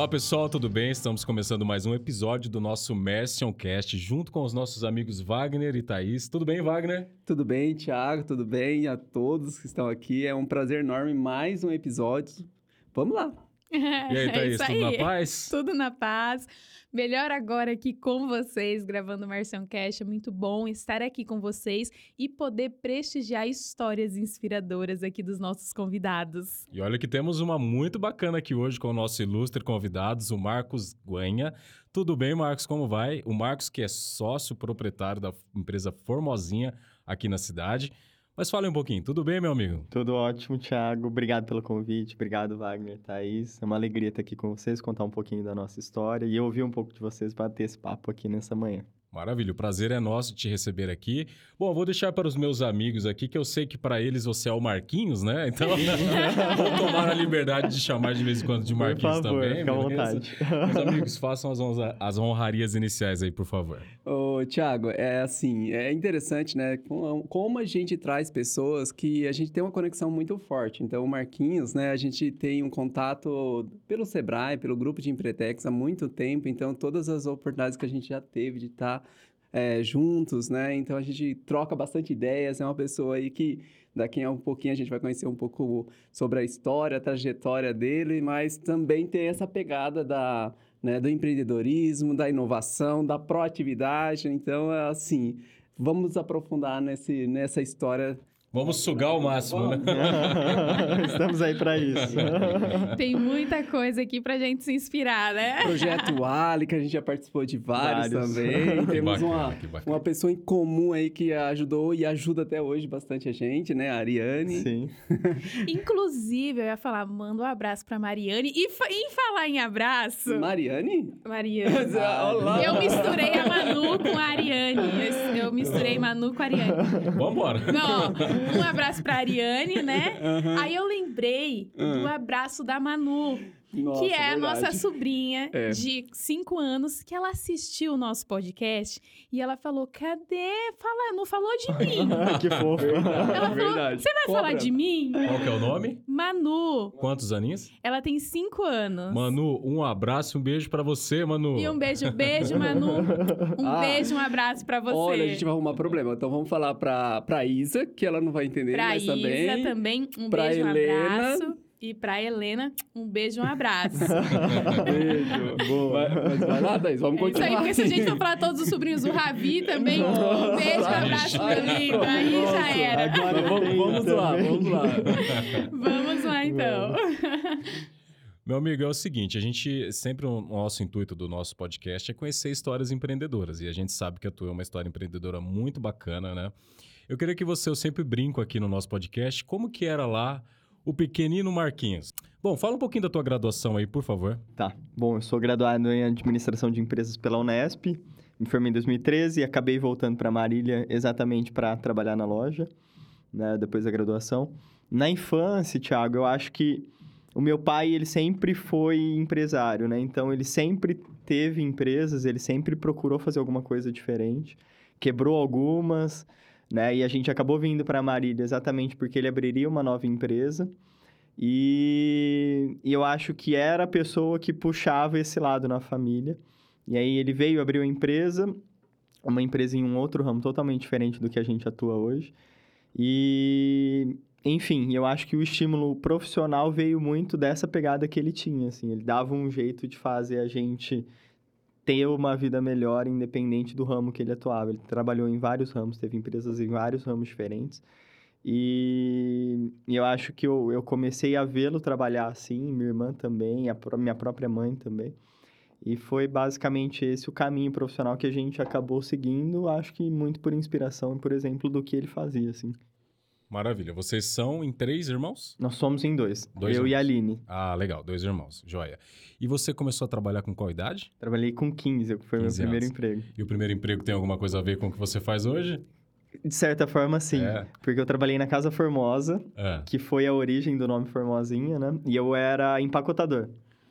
Olá pessoal, tudo bem? Estamos começando mais um episódio do nosso Cast junto com os nossos amigos Wagner e Thaís. Tudo bem, Wagner? Tudo bem, Thiago, tudo bem a todos que estão aqui. É um prazer enorme mais um episódio. Vamos lá! E aí, Thaís, É tudo na paz? Tudo na paz. Melhor agora aqui com vocês, gravando o Marcião Cash. É muito bom estar aqui com vocês e poder prestigiar histórias inspiradoras aqui dos nossos convidados. E olha que temos uma muito bacana aqui hoje com o nosso ilustre convidados, o Marcos Guanha. Tudo bem, Marcos? Como vai? O Marcos, que é sócio proprietário da empresa Formosinha aqui na cidade. Mas fale um pouquinho, tudo bem, meu amigo? Tudo ótimo, Thiago. Obrigado pelo convite. Obrigado, Wagner, Thaís. É uma alegria estar aqui com vocês, contar um pouquinho da nossa história e ouvir um pouco de vocês para ter esse papo aqui nessa manhã. Maravilha, o prazer é nosso te receber aqui. Bom, eu vou deixar para os meus amigos aqui, que eu sei que para eles você é o Marquinhos, né? Então, vou tomar a liberdade de chamar de vez em quando de Marquinhos por favor, também. Fica à vontade. Meus amigos, façam as, honra- as honrarias iniciais aí, por favor. Ô, Thiago, é assim, é interessante, né? Com- Como a gente traz pessoas que a gente tem uma conexão muito forte. Então, o Marquinhos, né? A gente tem um contato pelo Sebrae, pelo grupo de Empretex há muito tempo. Então, todas as oportunidades que a gente já teve de estar é, juntos, né? Então, a gente troca bastante ideias. É uma pessoa aí que daqui a um pouquinho a gente vai conhecer um pouco sobre a história, a trajetória dele, mas também tem essa pegada da né, do empreendedorismo, da inovação, da proatividade. Então, é assim, vamos aprofundar nesse, nessa história. Vamos sugar o máximo, né? Estamos aí para isso. Tem muita coisa aqui pra gente se inspirar, né? Projeto Ali, que a gente já participou de vários, Vários. também. Que Temos bacana, uma, uma pessoa em comum aí que ajudou e ajuda até hoje bastante a gente, né? A Ariane. Sim. Inclusive, eu ia falar, manda um abraço pra Mariane. E fa- em falar em abraço, Mariane? Mariane. Olá. Eu misturei a Manu com a Ariane. Eu, eu misturei Manu com a Ariane. Vambora. Não, um abraço pra Ariane, né? Aham. Aí eu lembrei do abraço da Manu, Nossa, que é a verdade. nossa sobrinha É. de 5 anos, que ela assistiu o nosso podcast e ela falou: cadê? Fala, não falou de mim. que fofo. Ela falou: você vai Cobra. falar de mim? Qual que é o nome? Manu, Quantos aninhos? ela tem 5 anos. Manu, um abraço, um beijo pra você, Manu. E um beijo, beijo, Manu. Um Ah. beijo, um abraço pra você. Olha, a gente vai arrumar problema. Então vamos falar pra, pra Isa, que ela não vai entender, Pra mas Isa também. também, um Pra beijo, um Helena. abraço. E pra Helena, um beijo, um abraço. Beijo. Boa. Vai, mas vai lá, Thaís, vamos É isso aí, continuar. porque se a gente for falar todos os sobrinhos do Ravi também, um beijo, um abraço, meu lindo. Aí já era. Agora Vamos, vamos lá, vamos lá. Vamos lá, então. Meu amigo, é o seguinte, a gente sempre o nosso intuito do nosso podcast é conhecer histórias empreendedoras e a gente sabe que a tua é uma história empreendedora muito bacana, né? Eu queria que você, eu sempre brinco aqui no nosso podcast, como que era lá o pequenino Marquinhos? Bom, fala um pouquinho da tua graduação aí, por favor. Tá. Bom, eu sou graduado em Administração de Empresas pela Unesp. Me formei em 2013 e acabei voltando para Marília exatamente para trabalhar na loja, né, depois da graduação. Na infância, Thiago, eu acho que o meu pai, ele sempre foi empresário, né? Então, ele sempre teve empresas, ele sempre procurou fazer alguma coisa diferente. Quebrou algumas, né? E a gente acabou vindo para Marília exatamente porque ele abriria uma nova empresa. E, e eu acho que era a pessoa que puxava esse lado na família. E aí ele veio, abriu a empresa, uma empresa em um outro ramo totalmente diferente do que a gente atua hoje. E, enfim, eu acho que o estímulo profissional veio muito dessa pegada que ele tinha, assim. Ele dava um jeito de fazer a gente ter uma vida melhor, independente do ramo que ele atuava. Ele trabalhou em vários ramos, teve empresas em vários ramos diferentes. E, e eu acho que eu, eu comecei a vê-lo trabalhar assim, minha irmã também, a minha própria mãe também. E foi basicamente esse o caminho profissional que a gente acabou seguindo, acho que muito por inspiração e por exemplo do que ele fazia, assim. Maravilha. Vocês são em três irmãos? Nós somos em dois, Dois eu e a irmãos. Aline. Ah, legal, dois irmãos, joia. E você começou a trabalhar com qual idade? Trabalhei com 15, que foi meu 15 primeiro anos. emprego. E o primeiro emprego tem alguma coisa a ver com o que você faz hoje? De certa forma, sim. É. Porque eu trabalhei na Casa Formosa, É. que foi a origem do nome Formosinha, né? E eu era empacotador.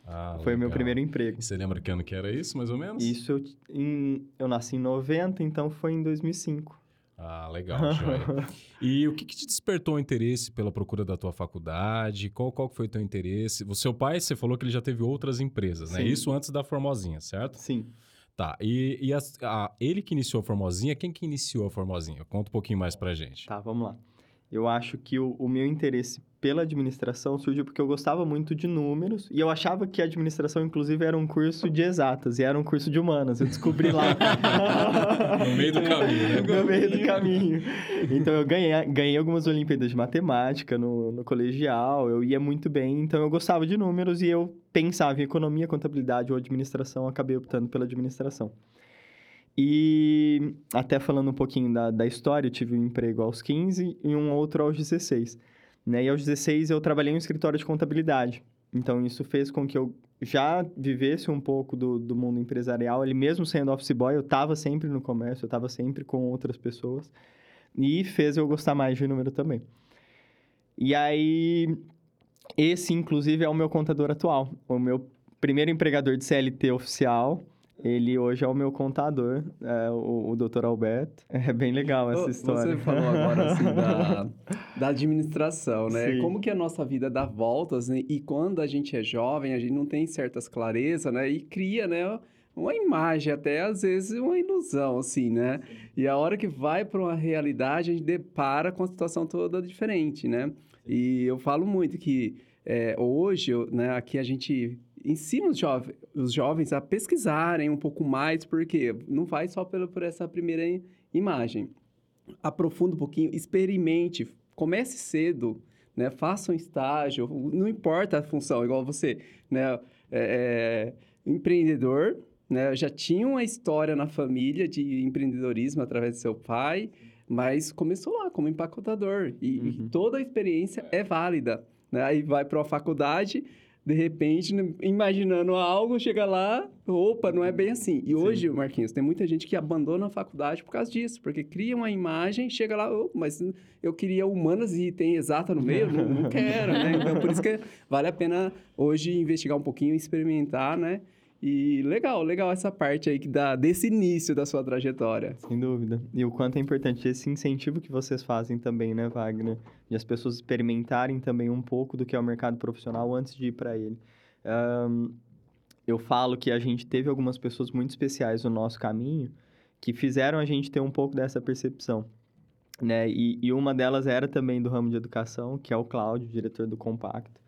Ah, foi o meu primeiro emprego. E Você lembra que ano que era isso, mais ou menos? Isso eu, em- eu nasci em 90, então foi em 2005. Ah, legal, joia. E o que, que te despertou o interesse pela procura da tua faculdade? Qual, qual foi o teu interesse? O seu pai, você falou que ele já teve outras empresas, né? Sim. Isso antes da Formosinha, certo? Sim. Tá, e, e as- a- ele que iniciou a Formosinha, quem que iniciou a Formosinha? Conta um pouquinho mais pra gente. Tá, vamos lá. Eu acho que o, o meu interesse pela administração surgiu porque eu gostava muito de números e eu achava que a administração, inclusive, era um curso de exatas e era um curso de humanas. Eu descobri lá. No meio do caminho, né? no meio do caminho. Então eu ganhei, ganhei algumas Olimpíadas de Matemática no, no colegial, eu ia muito bem, então eu gostava de números e eu pensava em economia, contabilidade ou administração, acabei optando pela administração. E até falando um pouquinho da, da história, eu tive um emprego aos 15 e um outro aos 16. Né? E aos 16 eu trabalhei em um escritório de contabilidade. Então isso fez com que eu já vivesse um pouco do, do mundo empresarial. Ele mesmo sendo office boy, eu estava sempre no comércio, eu estava sempre com outras pessoas. E fez eu gostar mais de número também. E aí, esse inclusive é o meu contador atual. O meu primeiro empregador de CLT oficial, ele hoje é o meu contador, é o, o Dr. Alberto. É bem legal essa história. Você falou agora assim da, da administração, né? Sim. Como que a nossa vida dá voltas, né? E quando a gente é jovem, a gente não tem certas clarezas, né? E cria, né? Uma imagem, até às vezes uma ilusão, assim, né? E a hora que vai para uma realidade, a gente depara com a situação toda diferente, né? E eu falo muito que é, hoje, né, aqui a gente ensina os, jove- os jovens a pesquisarem um pouco mais, porque não vai só pelo, por essa primeira imagem. Aprofunda um pouquinho, experimente, comece cedo, né? Faça um estágio, não importa a função, igual você, né? É, é, empreendedor, né? Já tinha uma história na família de empreendedorismo através do seu pai, mas começou lá como empacotador e, e Uhum. toda a experiência é válida, né? Aí vai para uma faculdade, de repente, né, imaginando algo, chega lá, opa, não é bem assim. E hoje, Marquinhos, tem muita gente que abandona a faculdade por causa disso, porque cria uma imagem, chega lá, "Oh, mas eu queria humanas e tem exata no meio, não, não quero, né? Então, por isso que vale a pena hoje investigar um pouquinho, experimentar, né? E legal, legal essa parte aí que dá desse início da sua trajetória. Sem dúvida. E o quanto é importante esse incentivo que vocês fazem também, né, Wagner? De as pessoas experimentarem também um pouco do que é o mercado profissional antes de ir para ele. Ahn, eu falo que a gente teve algumas pessoas muito especiais no nosso caminho que fizeram a gente ter um pouco dessa percepção. Né? E, e uma delas era também do ramo de educação, que é o Cláudio, diretor do Compacto.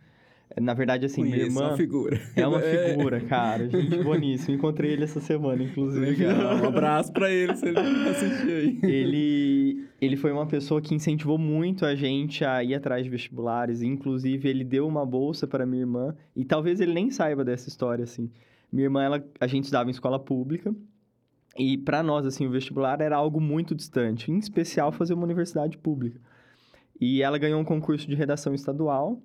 Na verdade, assim, minha Conheço, irmã... uma figura. É uma figura, cara. Gente boníssima. Encontrei ele essa semana, inclusive. Legal. Um abraço pra ele, se ele assistir aí. ele, ele foi uma pessoa que incentivou muito a gente a ir atrás de vestibulares. Inclusive, ele deu uma bolsa para minha irmã. E talvez ele nem saiba dessa história, assim. Minha irmã, ela, a gente estudava em escola pública. E para nós, assim, o vestibular era algo muito distante. Em especial, fazer uma universidade pública. E ela ganhou um concurso de redação estadual.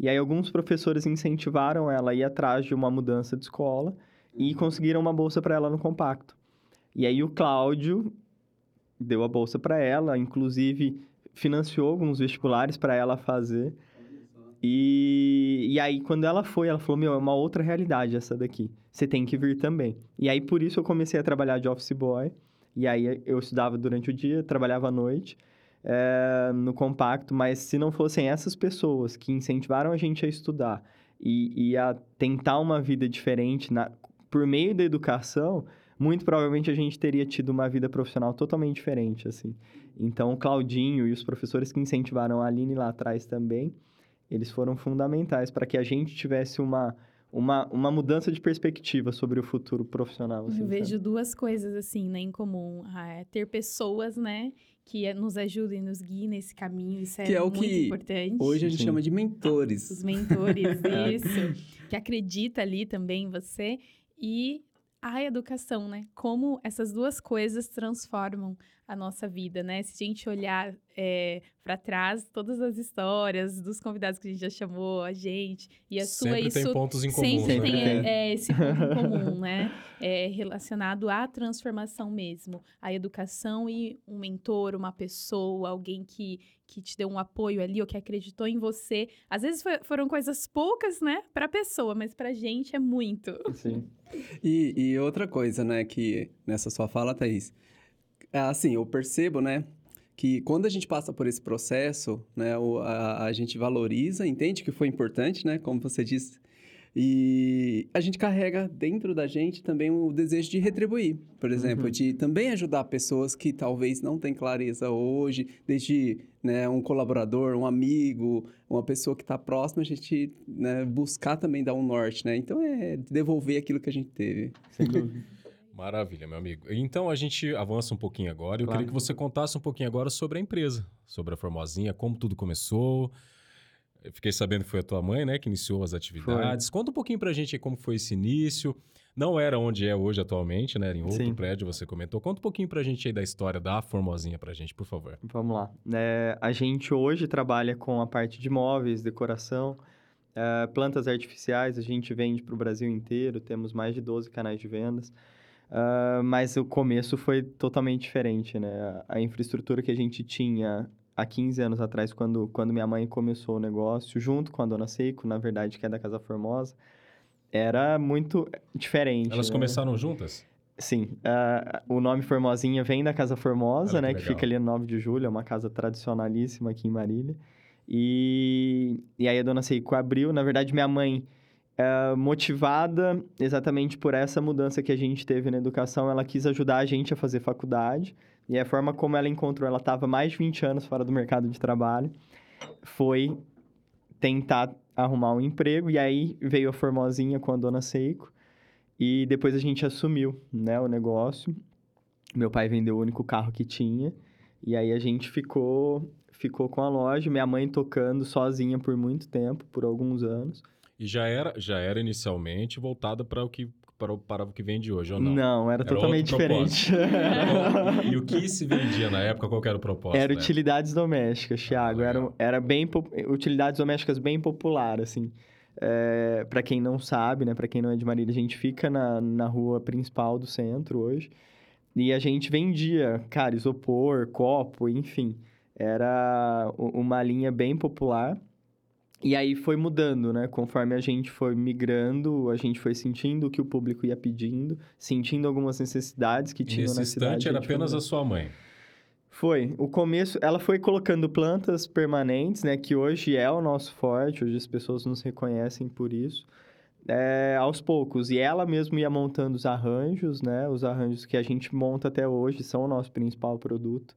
E aí, alguns professores incentivaram ela a ir atrás de uma mudança de escola. E conseguiram uma bolsa para ela no compacto. E aí, o Cláudio deu a bolsa para ela, inclusive financiou alguns vestibulares para ela fazer. E, e aí, quando ela foi, ela falou: Meu, é uma outra realidade essa daqui. Você tem que vir também. E aí, por isso, eu comecei a trabalhar de office boy. E aí, eu estudava durante o dia, trabalhava à noite eh, no compacto. Mas se não fossem essas pessoas que incentivaram a gente a estudar e, e a tentar uma vida diferente na, por meio da educação, muito provavelmente a gente teria tido uma vida profissional totalmente diferente, assim. Então, o Claudinho e os professores que incentivaram a Aline lá atrás também, eles foram fundamentais para que a gente tivesse uma, uma, uma mudança de perspectiva sobre o futuro profissional. assim, Eu sabe? vejo duas coisas assim, né, em comum. Ah, é ter pessoas, né, que eh, nos ajudem, nos guiem nesse caminho. Isso é, Que é o muito que importante. Hoje a gente Sim. chama de mentores. Os mentores, É. isso. Que acredita ali também em você. E a educação, né? Como essas duas coisas transformam a nossa vida, né? Se a gente olhar para trás, todas as histórias dos convidados que a gente já chamou, a gente, e a sua, Sempre tem isso pontos em comum, sempre né? tem Sempre tem. é, esse ponto em comum, né? É, relacionado à transformação mesmo. A educação e um mentor, uma pessoa, alguém que, que te deu um apoio ali ou que acreditou em você. Às vezes foi- foram coisas poucas, né, pra pessoa, mas pra gente é muito. Sim. E, e outra coisa, né, que nessa sua fala, Thaís, É, assim, eu percebo, né, que quando a gente passa por esse processo, né, o- a, a gente valoriza, entende que foi importante, né, como você disse, e a gente carrega dentro da gente também o desejo de retribuir, por exemplo, Uhum. de também ajudar pessoas que talvez não têm clareza hoje, desde né, um colaborador, um amigo, uma pessoa que está próxima, a gente né, buscar também dar um norte, né? Então é devolver aquilo que a gente teve. Sem dúvida. Maravilha, meu amigo. Então a gente avança um pouquinho agora. Eu Claro. queria que você contasse um pouquinho agora sobre a empresa, sobre a Formosinha, como tudo começou. Eu fiquei sabendo que foi a tua mãe, né, que iniciou as atividades. Conta um pouquinho pra gente como foi esse início. Não era onde é hoje atualmente, né? Era em outro Sim. prédio, você comentou. Conta um pouquinho pra gente aí da história da Formosinha pra gente, por favor. Vamos lá. É, a gente hoje trabalha com a parte de móveis, decoração, é, plantas artificiais. A gente vende para o Brasil inteiro, temos mais de 12 canais de vendas. Ah, mas o começo foi totalmente diferente, né? A infraestrutura que a gente tinha há 15 anos atrás, quando, quando minha mãe começou o negócio, junto com a dona Seiko, na verdade, que é da Casa Formosa, era muito diferente. Elas né? começaram juntas? Sim, ah, o nome Formosinha vem da Casa Formosa, Olha que né? Que legal. fica ali no 9 de julho, é uma casa tradicionalíssima aqui em Marília. E, e aí a dona Seiko abriu, na verdade minha mãe, ah, motivada exatamente por essa mudança que a gente teve na educação, ela quis ajudar a gente a fazer faculdade. E a forma como ela encontrou, ela estava mais de 20 anos fora do mercado de trabalho, foi tentar arrumar um emprego. E aí veio a Formosinha com a dona Seiko. E depois a gente assumiu, né, o negócio. Meu pai vendeu o único carro que tinha. E aí a gente ficou, ficou com a loja. Minha mãe tocando sozinha por muito tempo, por alguns anos. E já era, já era inicialmente voltada para o que para o, para o que vende hoje, ou não? era, Era totalmente diferente. e o que se vendia na época? Qual era o propósito? Era né? utilidades domésticas, Thiago. Era, legal. era bem utilidades domésticas bem popular, assim. É, para quem não sabe, né? Para quem não é de Marília, a gente fica na, na rua principal do centro hoje. E a gente vendia, cara, isopor, copo, enfim. Era uma linha bem popular. E aí foi mudando, né? Conforme a gente foi migrando, a gente foi sentindo o que o público ia pedindo, sentindo algumas necessidades que tinham na cidade. instante a era gente foi apenas a mudando. sua mãe. Foi. O começo, ela foi colocando plantas permanentes, né? Que hoje é o nosso forte, hoje as pessoas nos reconhecem por isso. é, aos poucos. E ela mesmo ia montando os arranjos, né? Os arranjos que a gente monta até hoje são o nosso principal produto.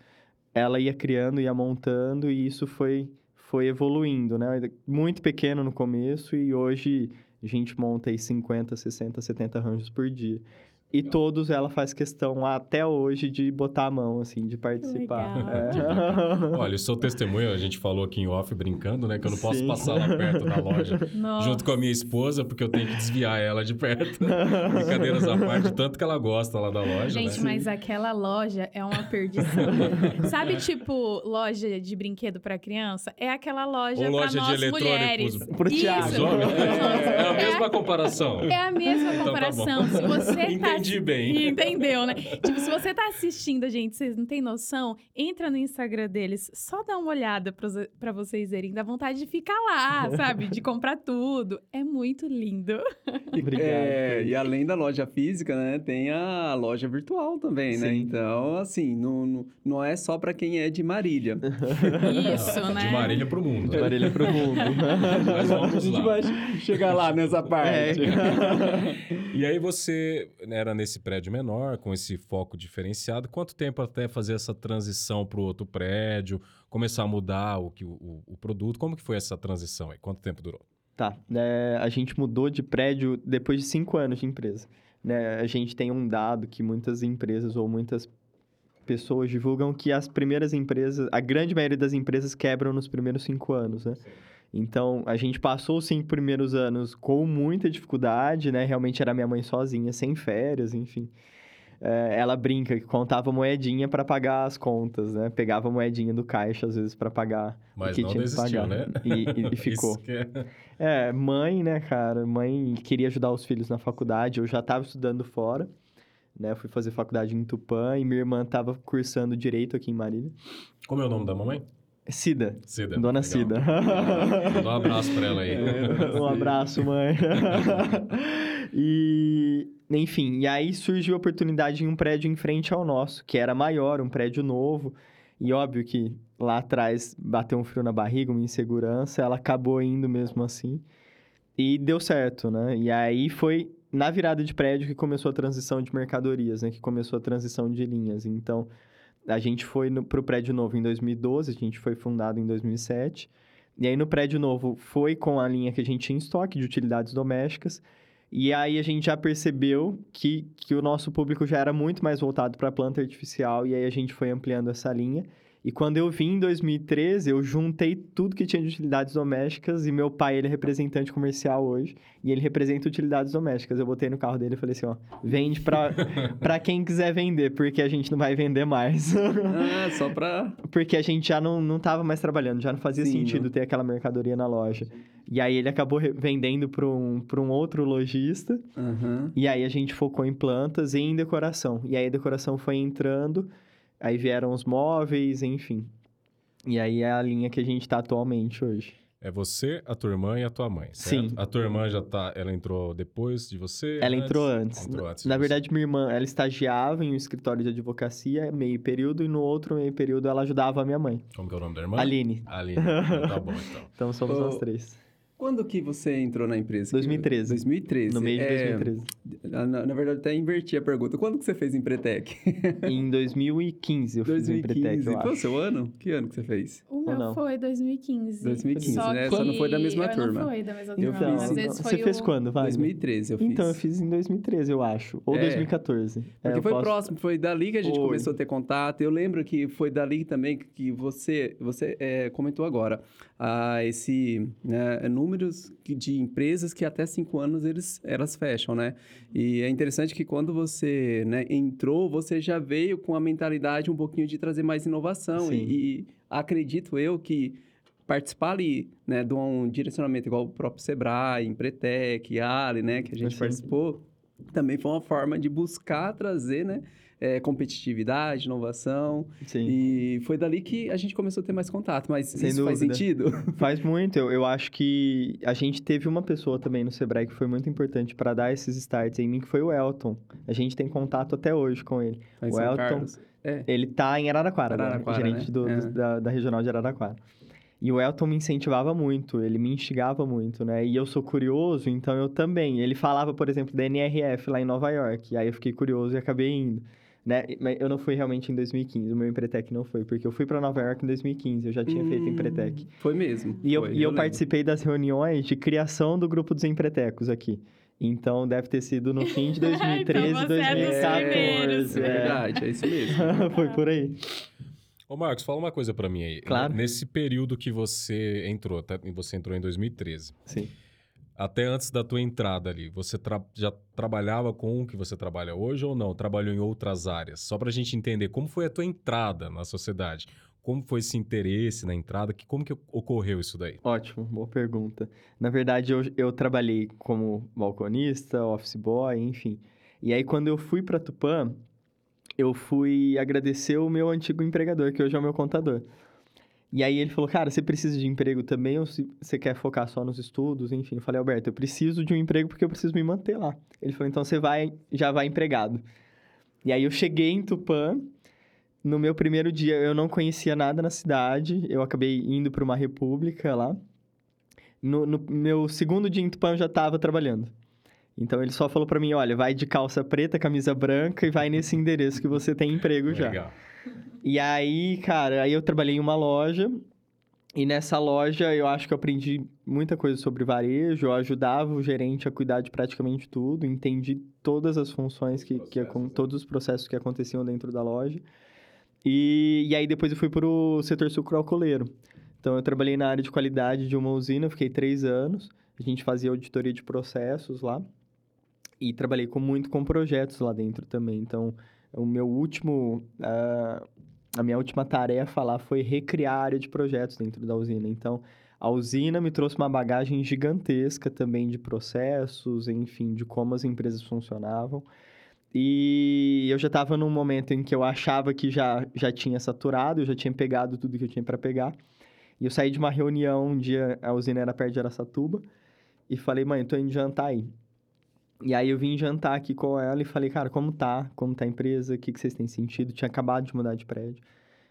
Ela ia criando, ia montando e isso foi, foi evoluindo, né? Muito pequeno no começo e hoje a gente monta aí 50, 60, 70 arranjos por dia. E todos ela faz questão até hoje de botar a mão, assim, de participar. legal. É. Olha, eu sou testemunha, a gente falou aqui em off brincando, né? Que eu não posso Sim. passar lá perto da loja Nossa. junto com a minha esposa, porque eu tenho que desviar ela de perto. Brincadeiras à parte, tanto que ela gosta lá da loja, Gente, né? mas aquela loja é uma perdição. Sabe, tipo, loja de brinquedo pra criança? É aquela loja de nós mulheres. pro Isso. Os homens, é, é a mesma comparação. É a mesma Então tá comparação. Se você tá Entendi bem. Entendeu, né? Tipo, se você tá assistindo a gente, vocês não têm noção, entra no Instagram deles, só dá uma olhada pra vocês verem. Dá vontade de ficar lá, sabe? De comprar tudo. É muito lindo. Obrigado. É, e além da loja física, né, tem a loja virtual também, né? Sim. Então, assim, não, não, não é só para quem é de Marília. Isso, né? De Marília pro mundo. De Marília pro mundo. Mas a vamos gente lá. vai chegar lá nessa parte. E aí você né, era nesse prédio menor, com esse foco diferenciado. Quanto tempo até fazer essa transição para o outro prédio, começar a mudar o, que, o, o produto? Como que foi essa transição aí? Quanto tempo durou? Tá. é, a gente mudou de prédio depois de cinco anos de empresa. Né? A gente tem um dado que muitas empresas ou muitas pessoas divulgam que as primeiras empresas, a grande maioria das empresas quebram nos primeiros cinco anos, né? Então, a gente passou os cinco primeiros anos com muita dificuldade, né? Realmente era minha mãe sozinha, sem férias, enfim. É, ela brinca que contava moedinha para pagar as contas, né? Pegava moedinha do caixa, às vezes, para pagar Mas o que não tinha desistiu, pagar. né? E, e- e ficou. É- É, mãe, né, cara? Mãe queria ajudar os filhos na faculdade. Eu já estava estudando fora, né? Eu fui fazer faculdade em Tupã e minha irmã estava cursando direito aqui em Marília. Como é o nome da mamãe? Cida. Cida. Dona legal. Cida. Dá um abraço para ela aí. um abraço, mãe. E, enfim, e aí surgiu a oportunidade em um prédio em frente ao nosso, que era maior, um prédio novo. E óbvio que lá atrás bateu um frio na barriga, uma insegurança, ela acabou indo mesmo assim. E deu certo, né? E aí foi na virada de prédio que começou a transição de mercadorias, né? Que começou a transição de linhas. Então, a gente foi para o prédio novo em 2012, a gente foi fundado em 2007. E aí, no prédio novo, foi com a linha que a gente tinha em estoque de utilidades domésticas. E aí, a gente já percebeu que, que o nosso público já era muito mais voltado para planta artificial. E aí, a gente foi ampliando essa linha. E quando eu vim em 2013, eu juntei tudo que tinha de utilidades domésticas e meu pai, ele é representante comercial hoje e ele representa utilidades domésticas. Eu botei no carro dele e falei assim, ó, vende pra, pra quem quiser vender, porque a gente não vai vender mais. ah, só pra... Porque a gente já não, não tava mais trabalhando, já não fazia Sim, sentido não. ter aquela mercadoria na loja. E aí ele acabou vendendo para um, pra um outro lojista. Uhum. E aí a gente focou em plantas e em decoração. E aí a decoração foi entrando... Aí vieram os móveis, enfim. E aí é a linha que a gente está atualmente hoje. É você, a tua irmã e a tua mãe, certo? Sim. A tua irmã já tá... Ela entrou depois de você? Ela antes? entrou antes. Entrou antes Na verdade, minha irmã, ela estagiava em um escritório de advocacia, meio período, e no outro meio período ela ajudava a minha mãe. Como que é o nome da irmã? Aline. Aline. tá bom, então. então somos nós três. Quando que você entrou na empresa? 2013. 2013. No meio de 2013. É, na, na, verdade, até inverti a pergunta. Quando que você fez Empretec? em 2015 eu 2015. fiz Empretec, eu Qual o seu ano? Que ano que você fez? O meu não? foi 2015. 2015, Só né? Só não foi da mesma eu turma. não foi da mesma então, turma. Às vezes foi Você o... fez quando, vai? 2013 eu fiz. Então, eu fiz em 2013, eu acho. Ou é, 2014. Porque é, foi posso... próximo. Foi dali que a gente começou a ter contato. Eu lembro que foi dali também que você, você é, comentou agora. Ah, esse né, números de empresas que até cinco anos eles, elas fecham, né? E é interessante que quando você né, entrou, você já veio com a mentalidade um pouquinho de trazer mais inovação. E, e, acredito eu que participar ali, né, de um direcionamento igual o próprio Sebrae, Empretec, Ali, né, que a gente Sim. participou, também foi uma forma de buscar trazer, né, é, competitividade, inovação. Sim. E foi dali que a gente começou a ter mais contato. Mas Sem isso dúvida. faz sentido? Faz muito. Eu, eu acho que a gente teve uma pessoa também no Sebrae que foi muito importante para dar esses starts em mim, que foi o Elton. A gente tem contato até hoje com ele. Mas o Elton, é. ele tá em Araraquara, Araraquara né? gerente né? do, é. do, da, da regional de Araraquara. E o Elton me incentivava muito, ele me instigava muito, né? E eu sou curioso, então eu também. Ele falava, por exemplo, da NRF lá em Nova York. E aí eu fiquei curioso e acabei indo. Né? Mas eu não fui realmente em 2015, o meu Empretec não foi, porque eu fui para Nova York em 2015, eu já tinha hum, feito Empretec. Foi mesmo. E foi, eu, e eu, eu participei das reuniões de criação do grupo dos Empretecos aqui. Então deve ter sido no fim de 2013, então 2014. É, é, verdade, é isso mesmo. foi por aí. Ô Marcos, fala uma coisa para mim aí. Claro. Nesse período que você entrou, tá? você entrou em 2013. Sim até antes da tua entrada ali, você tra já trabalhava com o que você trabalha hoje ou não? Trabalhou em outras áreas? Só para a gente entender como foi a tua entrada na sociedade. Como foi esse interesse na entrada? Que, como que ocorreu isso daí? Ótimo, boa pergunta. Na verdade, eu, eu trabalhei como balconista, office boy, enfim. E aí, quando eu fui para Tupã, eu fui agradecer o meu antigo empregador, que hoje é o meu contador. E aí ele falou, cara, você precisa de emprego também ou você quer focar só nos estudos? Enfim, eu falei, Alberto, eu preciso de um emprego porque eu preciso me manter lá. Ele falou, então você vai, já vai empregado. E aí eu cheguei em Tupã, no meu primeiro dia eu não conhecia nada na cidade, eu acabei indo para uma república lá. No, no, meu segundo dia em Tupã eu já estava trabalhando. Então ele só falou para mim, olha, vai de calça preta, camisa branca e vai nesse endereço que você tem emprego Legal. já. E aí, cara, aí eu trabalhei em uma loja. E nessa loja eu acho que eu aprendi muita coisa sobre varejo. Eu ajudava o gerente a cuidar de praticamente tudo. Entendi todas as funções, que, que todos os processos que aconteciam dentro da loja. E, e aí depois eu fui para o setor sucroalcooleiro. Então eu trabalhei na área de qualidade de uma usina, fiquei três anos. A gente fazia auditoria de processos lá. E trabalhei com, muito com projetos lá dentro também. Então, o meu último, uh, a minha última tarefa lá foi recriar a área de projetos dentro da usina. Então, a usina me trouxe uma bagagem gigantesca também de processos, enfim, de como as empresas funcionavam. E eu já estava num momento em que eu achava que já, já tinha saturado, eu já tinha pegado tudo que eu tinha para pegar. E eu saí de uma reunião um dia, a usina era perto de Aracatuba, e falei, mãe, tô indo jantar aí. E aí eu vim jantar aqui com ela e falei, cara, como tá? Como tá a empresa? O que, que vocês têm sentido? Tinha acabado de mudar de prédio.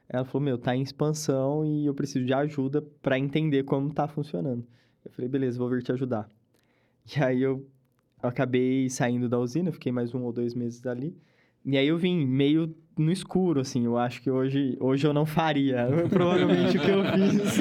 Ela falou, meu, tá em expansão e eu preciso de ajuda para entender como tá funcionando. Eu falei, beleza, vou vir te ajudar. E aí eu, acabei saindo da usina, fiquei mais um ou dois meses ali. E aí eu vim meio no escuro, assim. Eu acho que hoje, hoje eu não faria, provavelmente, o que eu fiz.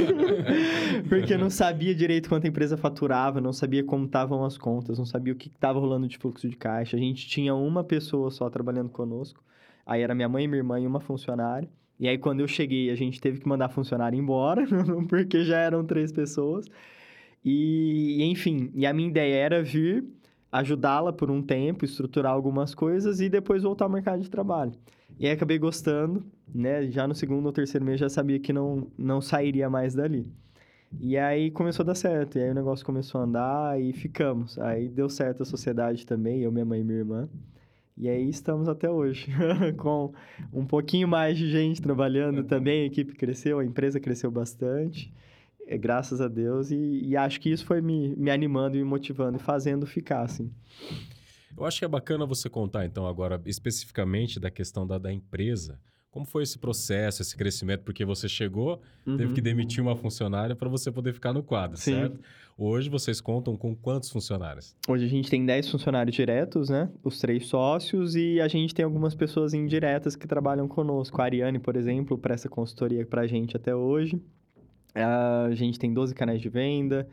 Porque eu não sabia direito quanto a empresa faturava, não sabia como estavam as contas, não sabia o que estava rolando de fluxo de caixa. A gente tinha uma pessoa só trabalhando conosco. Aí era minha mãe, minha irmã e uma funcionária. E aí, quando eu cheguei, a gente teve que mandar funcionário embora, porque já eram três pessoas. E, enfim, e a minha ideia era vir ajudá-la por um tempo, estruturar algumas coisas e depois voltar ao mercado de trabalho. E aí acabei gostando, né? Já no segundo ou terceiro mês já sabia que não, não sairia mais dali. E aí começou a dar certo, e aí o negócio começou a andar e ficamos. Aí deu certo a sociedade também, eu, minha mãe e minha irmã. E aí estamos até hoje, com um pouquinho mais de gente trabalhando também, a equipe cresceu, a empresa cresceu bastante, graças a Deus, e, e, acho que isso foi me, me animando e me motivando e fazendo ficar, assim. Eu acho que é bacana você contar, então, agora, especificamente da questão da, da empresa, como foi esse processo, esse crescimento? Porque você chegou, uhum. teve que demitir uma funcionária para você poder ficar no quadro, Sim. certo? Hoje vocês contam com quantos funcionários? Hoje a gente tem 10 funcionários diretos, né? Os três sócios, e a gente tem algumas pessoas indiretas que trabalham conosco. A Ariane, por exemplo, presta consultoria para a gente até hoje. A gente tem 12 canais de venda,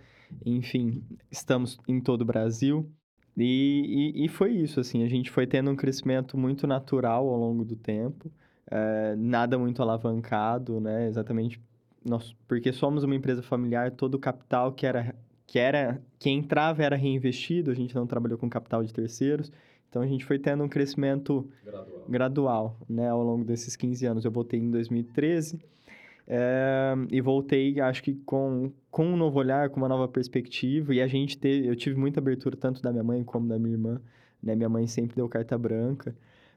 enfim, estamos em todo o Brasil. E, e, e foi isso, assim, a gente foi tendo um crescimento muito natural ao longo do tempo. É, nada muito alavancado, né? Exatamente nós, porque somos uma empresa familiar, todo o capital que era que era que entrava era reinvestido, a gente não trabalhou com capital de terceiros. Então a gente foi tendo um crescimento gradual, gradual né, ao longo desses 15 anos. Eu voltei em 2013 é, e voltei, acho que com, com um novo olhar, com uma nova perspectiva. E a gente teve, eu tive muita abertura tanto da minha mãe como da minha irmã. Né? Minha mãe sempre deu carta branca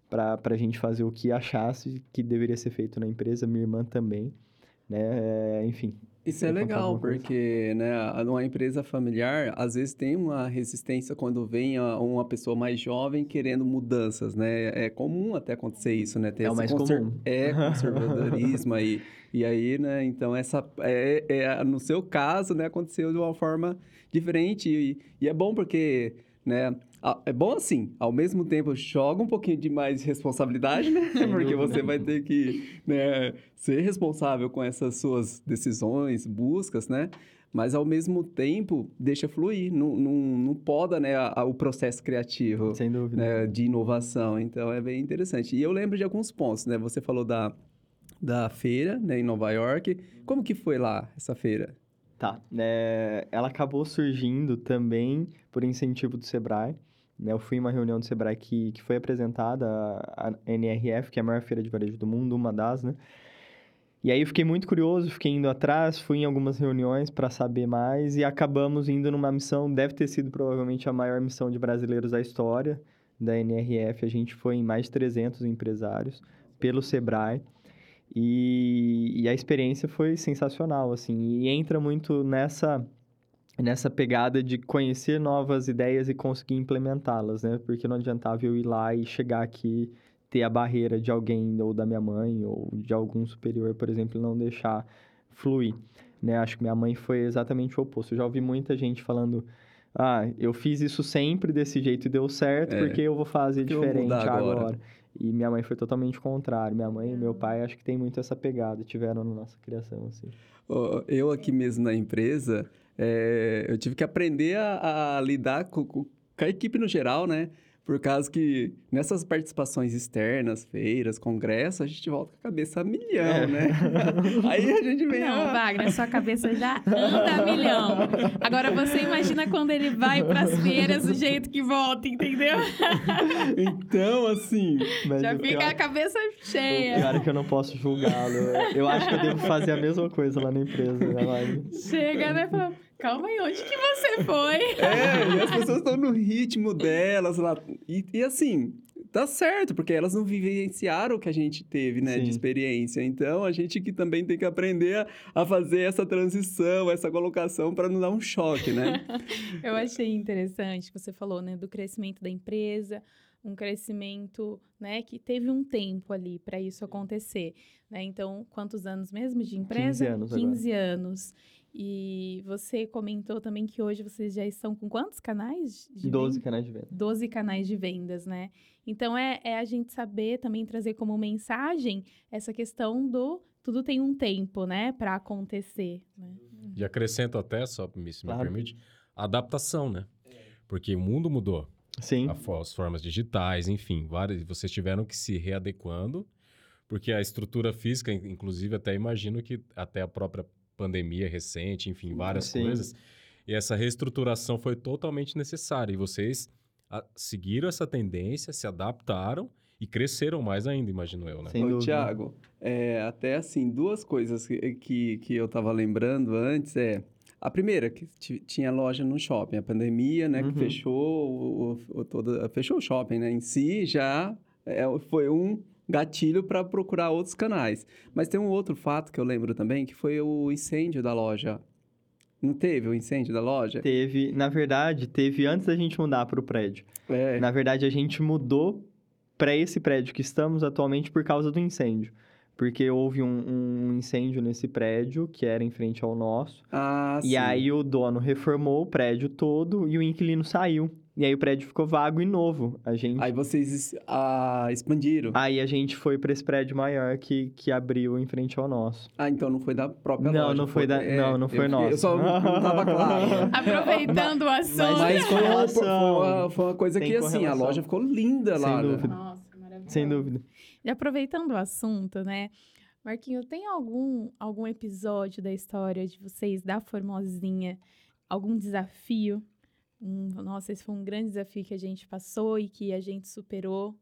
para a gente fazer o que achasse que deveria ser feito na empresa, minha irmã também, né? É, enfim. Isso é legal, porque né, numa empresa familiar, às vezes tem uma resistência quando vem uma pessoa mais jovem querendo mudanças, né? É comum até acontecer isso, né? Ter é o mais comum. É, conservadorismo aí. E aí, né, então essa... É, é, no seu caso, né, aconteceu de uma forma diferente e, e é bom porque, né, é bom assim, ao mesmo tempo joga um pouquinho de mais responsabilidade, né? Porque você vai ter que né, ser responsável com essas suas decisões, buscas, né? Mas ao mesmo tempo deixa fluir, não, não, não poda né, a, a, o processo criativo. Sem dúvida. Né, de inovação. Então é bem interessante. E eu lembro de alguns pontos, né? Você falou da, da feira né, em Nova York. Como que foi lá essa feira? Tá. É, ela acabou surgindo também por incentivo do Sebrae. Né? Eu fui em uma reunião do Sebrae que, que foi apresentada, a, NRF, que é a maior feira de varejo do mundo, uma das, né? E aí eu fiquei muito curioso, fiquei indo atrás, fui em algumas reuniões para saber mais e acabamos indo numa missão, deve ter sido provavelmente a maior missão de brasileiros da história da NRF. A gente foi em mais de 300 empresários pelo Sebrae. E, e a experiência foi sensacional, assim, e entra muito nessa nessa pegada de conhecer novas ideias e conseguir implementá-las, né? Porque não adiantava eu ir lá e chegar aqui ter a barreira de alguém ou da minha mãe ou de algum superior, por exemplo, não deixar fluir, né? Acho que minha mãe foi exatamente o oposto. Eu já ouvi muita gente falando ah, eu fiz isso sempre desse jeito e deu certo, é. porque eu vou fazer diferente agora. agora. E minha mãe foi totalmente o contrário. Minha mãe e meu pai acho que tem muito essa pegada, tiveram na nossa criação, assim. Eu aqui mesmo na empresa, é, eu tive que aprender a, a lidar com, com, a equipe no geral, né? Por causa que nessas participações externas, feiras, congressos, a gente volta com a cabeça a milhão, é. né? Aí a gente vem. Não, a... Wagner, sua cabeça já anda a milhão. Agora você imagina quando ele vai para as feiras do jeito que volta, entendeu? então, assim. já fica pior... a cabeça cheia. O pior é que eu não posso julgá-lo. Eu acho que eu devo fazer a mesma coisa lá na empresa, né, Chega, né? Fala, calma aí, onde que você foi? É, e as pessoas estão no ritmo delas lá. E, e assim, tá certo, porque elas não vivenciaram o que a gente teve, né, Sim. de experiência. Então, a gente que também tem que aprender a, a fazer essa transição, essa colocação para não dar um choque, né? Eu achei interessante que você falou, né, do crescimento da empresa, um crescimento, né, que teve um tempo ali para isso acontecer, né? Então, quantos anos mesmo de empresa? 15 anos agora. 15 anos. E você comentou também que hoje vocês já estão com quantos canais de 12 venda? canais de venda. 12 canais de vendas, né? Então é, é a gente saber também trazer como mensagem essa questão do tudo tem um tempo, né, para acontecer, né? E acrescento até, só me, se me Claro. permite, a adaptação, né? Porque o mundo mudou. Sim. A as formas digitais, enfim, várias. Vocês tiveram que se readequando, porque a estrutura física, in- inclusive, até imagino que até a própria pandemia recente, enfim, várias Sim. coisas. E essa reestruturação foi totalmente necessária. E vocês a- seguiram essa tendência, se adaptaram e cresceram mais ainda, imagino eu, né? Sem Ô. Tiago, é, até assim, duas coisas que, que, que eu tava lembrando antes é... A primeira, que ti- tinha loja no shopping. A pandemia, né, Uhum. que fechou o, o- toda, fechou o shopping, né, em si, já é, foi um gatilho para procurar outros canais. Mas tem um outro fato que eu lembro também, que foi o incêndio da loja. Não teve o incêndio da loja? Teve, na verdade, teve antes da gente mudar para o prédio. É. Na verdade, a gente mudou para esse prédio que estamos atualmente por causa do incêndio. Porque houve um, um incêndio nesse prédio, que era em frente ao nosso. Ah, E sim. aí o dono reformou o prédio todo e o inquilino saiu. E aí o prédio ficou vago e novo. A gente... Aí vocês ah, expandiram. Aí a gente foi para esse prédio maior que, que abriu em frente ao nosso. Ah, então não foi da própria Não, loja. não foi da- não, não eu foi fiquei- nosso. Eu só não tava claro. né? Aproveitando o assunto. Mas foi uma, foi uma- foi uma coisa Tem que, assim, a loja ficou linda Sem lá. né? dúvida. Nossa, maravilhoso. Sem dúvida. E aproveitando o assunto, né? Marquinho, tem algum, algum episódio da história de vocês da Formosinha? Algum desafio? Hum, nossa, esse foi um grande desafio que a gente passou e que a gente superou.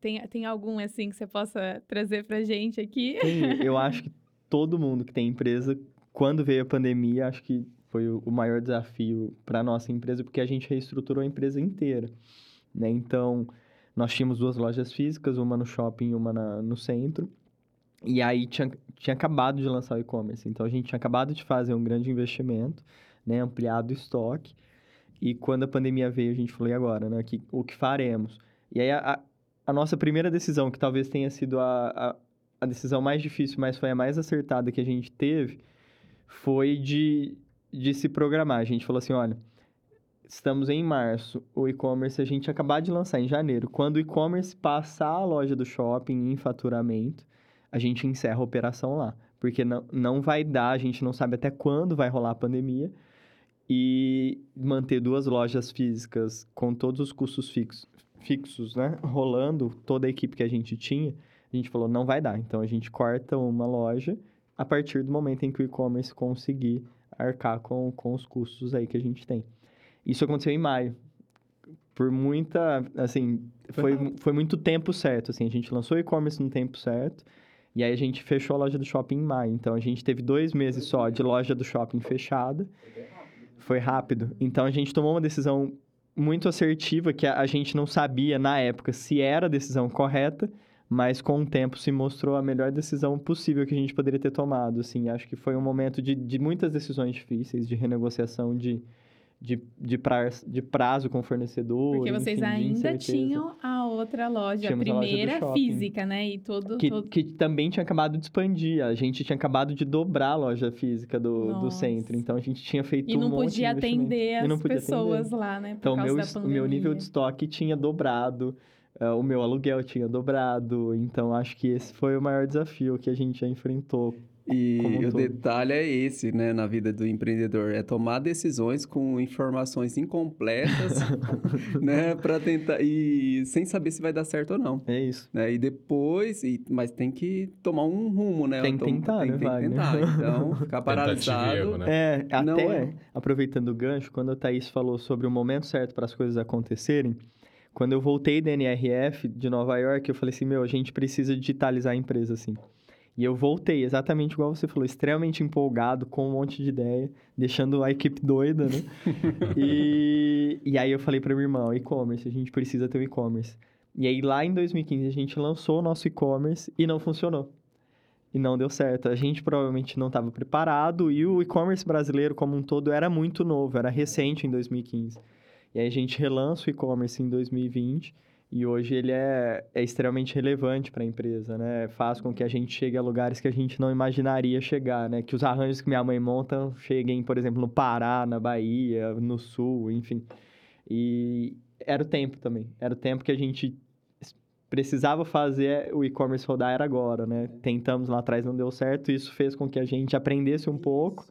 Tem, tem algum, assim, que você possa trazer pra gente aqui? Tem, eu acho que todo mundo que tem empresa, quando veio a pandemia, acho que foi o o maior desafio para nossa empresa, porque a gente reestruturou a empresa inteira, né? Então, nós tínhamos duas lojas físicas, uma no shopping e uma na- no centro. E aí tinha, tinha acabado de lançar o e-commerce, então a gente tinha acabado de fazer um grande investimento, né, ampliado o estoque. E quando a pandemia veio, a gente falou, e agora, né, que, o que faremos? E aí a, a- nossa primeira decisão, que talvez tenha sido a, a, a decisão mais difícil, mas foi a mais acertada que a gente teve, foi de, de se programar. A gente falou assim, olha, estamos em março, o e-commerce a gente acabar de lançar em janeiro. Quando o e-commerce passar a loja do shopping em faturamento, a gente encerra a operação lá. Porque não, não vai dar, a gente não sabe até quando vai rolar a pandemia. E manter duas lojas físicas com todos os custos fixos, fixos, né? Rolando, toda a equipe que a gente tinha, a gente falou, não vai dar. Então, a gente corta uma loja a partir do momento em que o e-commerce conseguir arcar com, com os custos aí que a gente tem. Isso aconteceu em maio. Por muita, assim, Foi foi, foi muito tempo certo, assim. A gente lançou o e-commerce no tempo certo. E aí, a gente fechou a loja do shopping em maio. Então, a gente teve dois meses só de loja do shopping fechada. Foi rápido. Então, a gente tomou uma decisão muito assertiva que a, gente não sabia na época se era a decisão correta, mas com o tempo se mostrou a melhor decisão possível que a gente poderia ter tomado, assim. Acho que foi um momento de, de muitas decisões difíceis, de renegociação de, de, de, prazo, de prazo com o fornecedor, Porque vocês enfim, de ainda tinham a outra loja, Tínhamos a a loja primeira física, né? E todo, Que, todo- que também tinha acabado de expandir. A gente tinha acabado de dobrar a loja física do, do centro. Então, a gente tinha feito E um não monte de podia investimento. atender as podia pessoas atender. lá, né? Por Então, meu, o meu nível de estoque tinha dobrado, eh, o meu aluguel tinha dobrado. Então, acho que esse foi o maior desafio que a gente já enfrentou. E um o todo. detalhe é esse, né, na vida do empreendedor, é tomar decisões com informações incompletas, né, para tentar e sem saber se vai dar certo ou não, É isso. né? E depois, e, mas tem que tomar um rumo, né? Tem que tentar, tem, né, tem que tentar. Então, ficar e paralisado. erro, né? É, Não até é. aproveitando o gancho, quando a Thaís falou sobre o momento certo para as coisas acontecerem, quando eu voltei da NRF de Nova York, eu falei assim, meu, a gente precisa digitalizar a empresa, assim. E eu voltei, exatamente igual você falou, extremamente empolgado, com um monte de ideia, deixando a equipe doida, né? e, e aí eu falei para minha irmã, o e-commerce, a gente precisa ter o e-commerce. E aí, lá em 2015, a gente lançou o nosso e-commerce e não funcionou. E não deu certo. A gente provavelmente não estava preparado e o e-commerce brasileiro como um todo era muito novo, era recente em 2015. E aí a gente relança o e-commerce em 2020 e hoje ele é, é extremamente relevante para a empresa, né? Faz com que a gente chegue a lugares que a gente não imaginaria chegar, né? Que os arranjos que minha mãe monta cheguem, por exemplo, no Pará, na Bahia, no Sul, enfim. E era o tempo também. Era o tempo que a gente precisava fazer o e-commerce rodar era agora, né? Tentamos lá atrás, não deu certo. Isso fez com que a gente aprendesse um pouco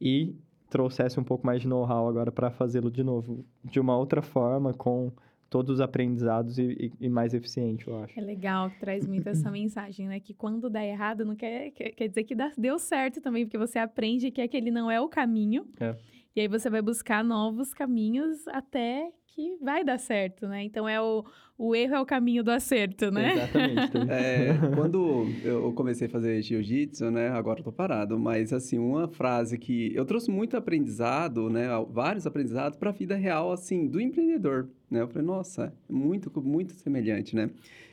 e trouxesse um pouco mais de know-how agora para fazê-lo de novo, de uma outra forma, com todos os aprendizados e, e, e, mais eficiente, eu acho. É legal, que traz muito essa mensagem, né? Que quando dá errado, não quer, quer, quer dizer que dá, deu certo também, porque você aprende que aquele não é o caminho. É. E aí você vai buscar novos caminhos até que vai dar certo, né? Então é o, o erro é o caminho do acerto, né? Exatamente. é, quando eu comecei a fazer jiu-jitsu, né? Agora eu tô parado, mas assim, uma frase que eu trouxe muito aprendizado, né? Vários aprendizados para a vida real, assim, do empreendedor, né? Eu falei, nossa, muito, muito semelhante, né?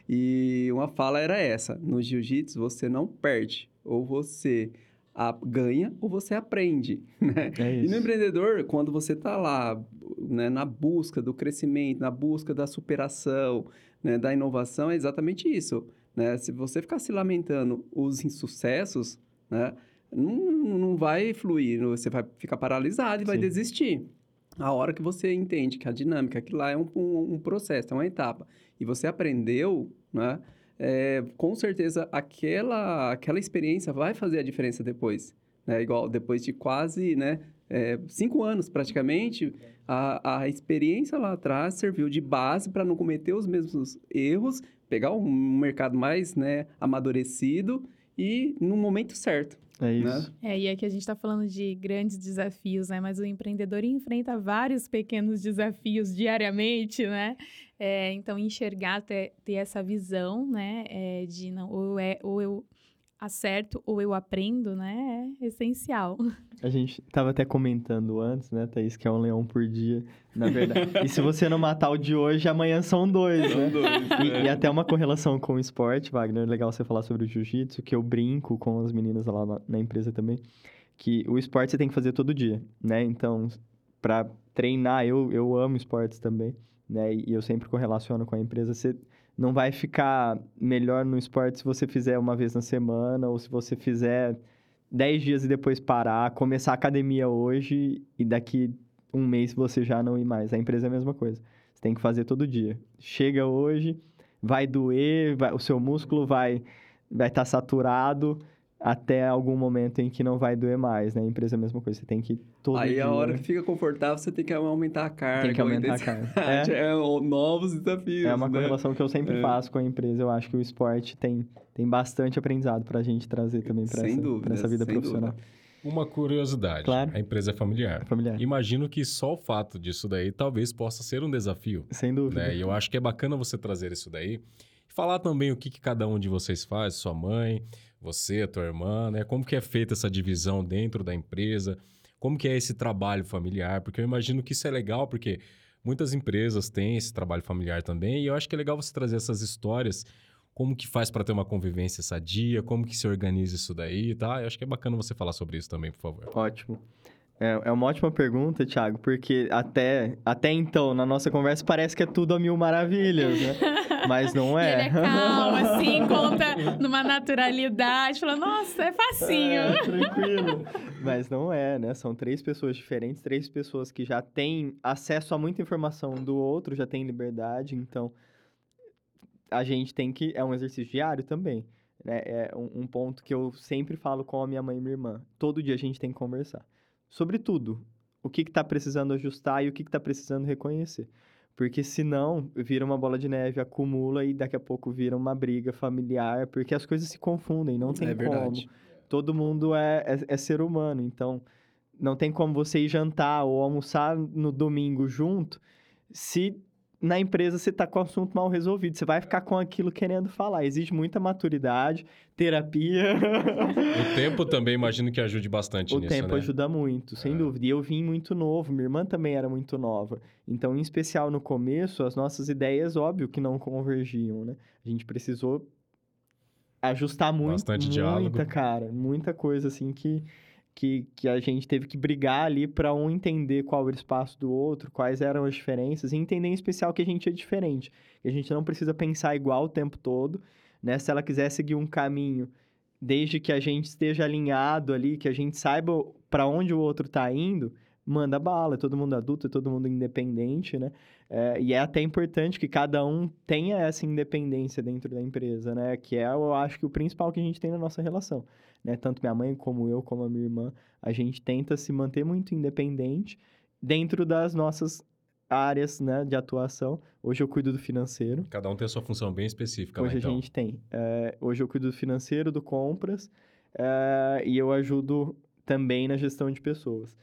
E uma fala era essa: no jiu-jitsu você não perde, ou você a, ganha ou você aprende, né? É e no empreendedor, quando você está lá né, na busca do crescimento, na busca da superação, né, da inovação, é exatamente isso. Né? Se você ficar se lamentando os insucessos, né, não, não vai fluir, você vai ficar paralisado e vai desistir. A hora que você entende que a dinâmica, que lá é um, um, um processo, é uma etapa, e você aprendeu, né? É, com certeza aquela, aquela experiência vai fazer a diferença depois. Né? Igual depois de quase né, é, cinco anos praticamente, a, a experiência lá atrás serviu de base para não cometer os mesmos erros, pegar um mercado mais né, amadurecido e no momento certo. É né? isso. Né? É, e aqui a gente está falando de grandes desafios, né? Mas o empreendedor enfrenta vários pequenos desafios diariamente, né? É, então, enxergar, ter, ter essa visão, né? É, de não, ou, é, ou eu acerto ou eu aprendo, né? É essencial. A gente estava até comentando antes, né, Thaís, que é um leão por dia, na verdade. e se você não matar o de hoje, amanhã são dois, são né? Dois, e, é. e, até uma correlação com o esporte, Wagner, é legal você falar sobre o jiu-jitsu, que eu brinco com as meninas lá na, na empresa também, que o esporte você tem que fazer todo dia, né? Então, para treinar, eu, eu amo esportes também, né? E eu sempre correlaciono com a empresa, você não vai ficar melhor no esporte se você fizer uma vez na semana ou se você fizer 10 dias e depois parar, começar a academia hoje e daqui um mês você já não ir mais. A empresa é a mesma coisa. Você tem que fazer todo dia. Chega hoje, vai doer, vai, o seu músculo vai vai estar tá saturado, até algum momento em que não vai doer mais, né? A empresa é a mesma coisa, você tem que todo Aí dia... a hora que fica confortável, você tem que aumentar a carga. Tem que aumentar a carga. É. é novos desafios, É uma né? correlação que eu sempre é. faço com a empresa. Eu acho que o esporte tem, tem bastante aprendizado para a gente trazer também para essa, dúvida, essa vida profissional. Dúvida. Uma curiosidade. Claro. A empresa é familiar. familiar. Imagino que só o fato disso daí talvez possa ser um desafio. Sem dúvida. Né? E eu acho que é bacana você trazer isso daí. Falar também o que, que cada um de vocês faz, sua mãe, você, a tua irmã, né? Como que é feita essa divisão dentro da empresa? Como que é esse trabalho familiar? Porque eu imagino que isso é legal, porque muitas empresas têm esse trabalho familiar também, e eu acho que é legal você trazer essas histórias, como que faz para ter uma convivência sadia, como que se organiza isso daí, tá? Eu acho que é bacana você falar sobre isso também, por favor. Ótimo. É, é uma ótima pergunta, Thiago, porque até, até então, na nossa conversa, parece que é tudo a mil maravilhas, né? Mas não é. ele é calmo, assim, conta numa naturalidade, falando, nossa, é facinho. É, tranquilo. Mas não é, né? São três pessoas diferentes, três pessoas que já têm acesso a muita informação do outro, já têm liberdade, então a gente tem que. É um exercício diário também. Né? É um, um ponto que eu sempre falo com a minha mãe e minha irmã. Todo dia a gente tem que conversar sobre tudo. O que está precisando ajustar e o que está precisando reconhecer. Porque senão vira uma bola de neve, acumula e daqui a pouco vira uma briga familiar, porque as coisas se confundem, não tem é como. Verdade. Todo mundo é, é, é ser humano, então não tem como você ir jantar ou almoçar no domingo junto se na empresa você tá com o assunto mal resolvido. Você vai ficar com aquilo querendo falar. Exige muita maturidade, terapia. O tempo também imagino que ajude bastante o nisso, tempo né? ajuda muito, sem É. dúvida. E eu vim muito novo, minha irmã também era muito nova. Então, em especial no começo, as nossas ideias, óbvio que não convergiam, né? A gente precisou ajustar muito, Bastante muita, diálogo. cara, muita coisa assim que, que, que a gente teve que brigar ali para um entender qual era o espaço do outro, quais eram as diferenças, e entender em especial que a gente é diferente. Que a gente não precisa pensar igual o tempo todo, né? Se ela quiser seguir um caminho, desde que a gente esteja alinhado ali, que a gente saiba para onde o outro tá indo, manda bala, é todo mundo adulto, é todo mundo independente, né? É, e é até importante que cada um tenha essa independência dentro da empresa, né? Que é, eu acho que o principal que a gente tem na nossa relação, né? Tanto minha mãe como eu, como a minha irmã, a gente tenta se manter muito independente dentro das nossas áreas, né, de atuação. Hoje eu cuido do financeiro. Cada um tem a sua função bem específica, Hoje lá, a então. gente tem. É, hoje eu cuido do financeiro, do compras, é, e eu ajudo também na gestão de pessoas.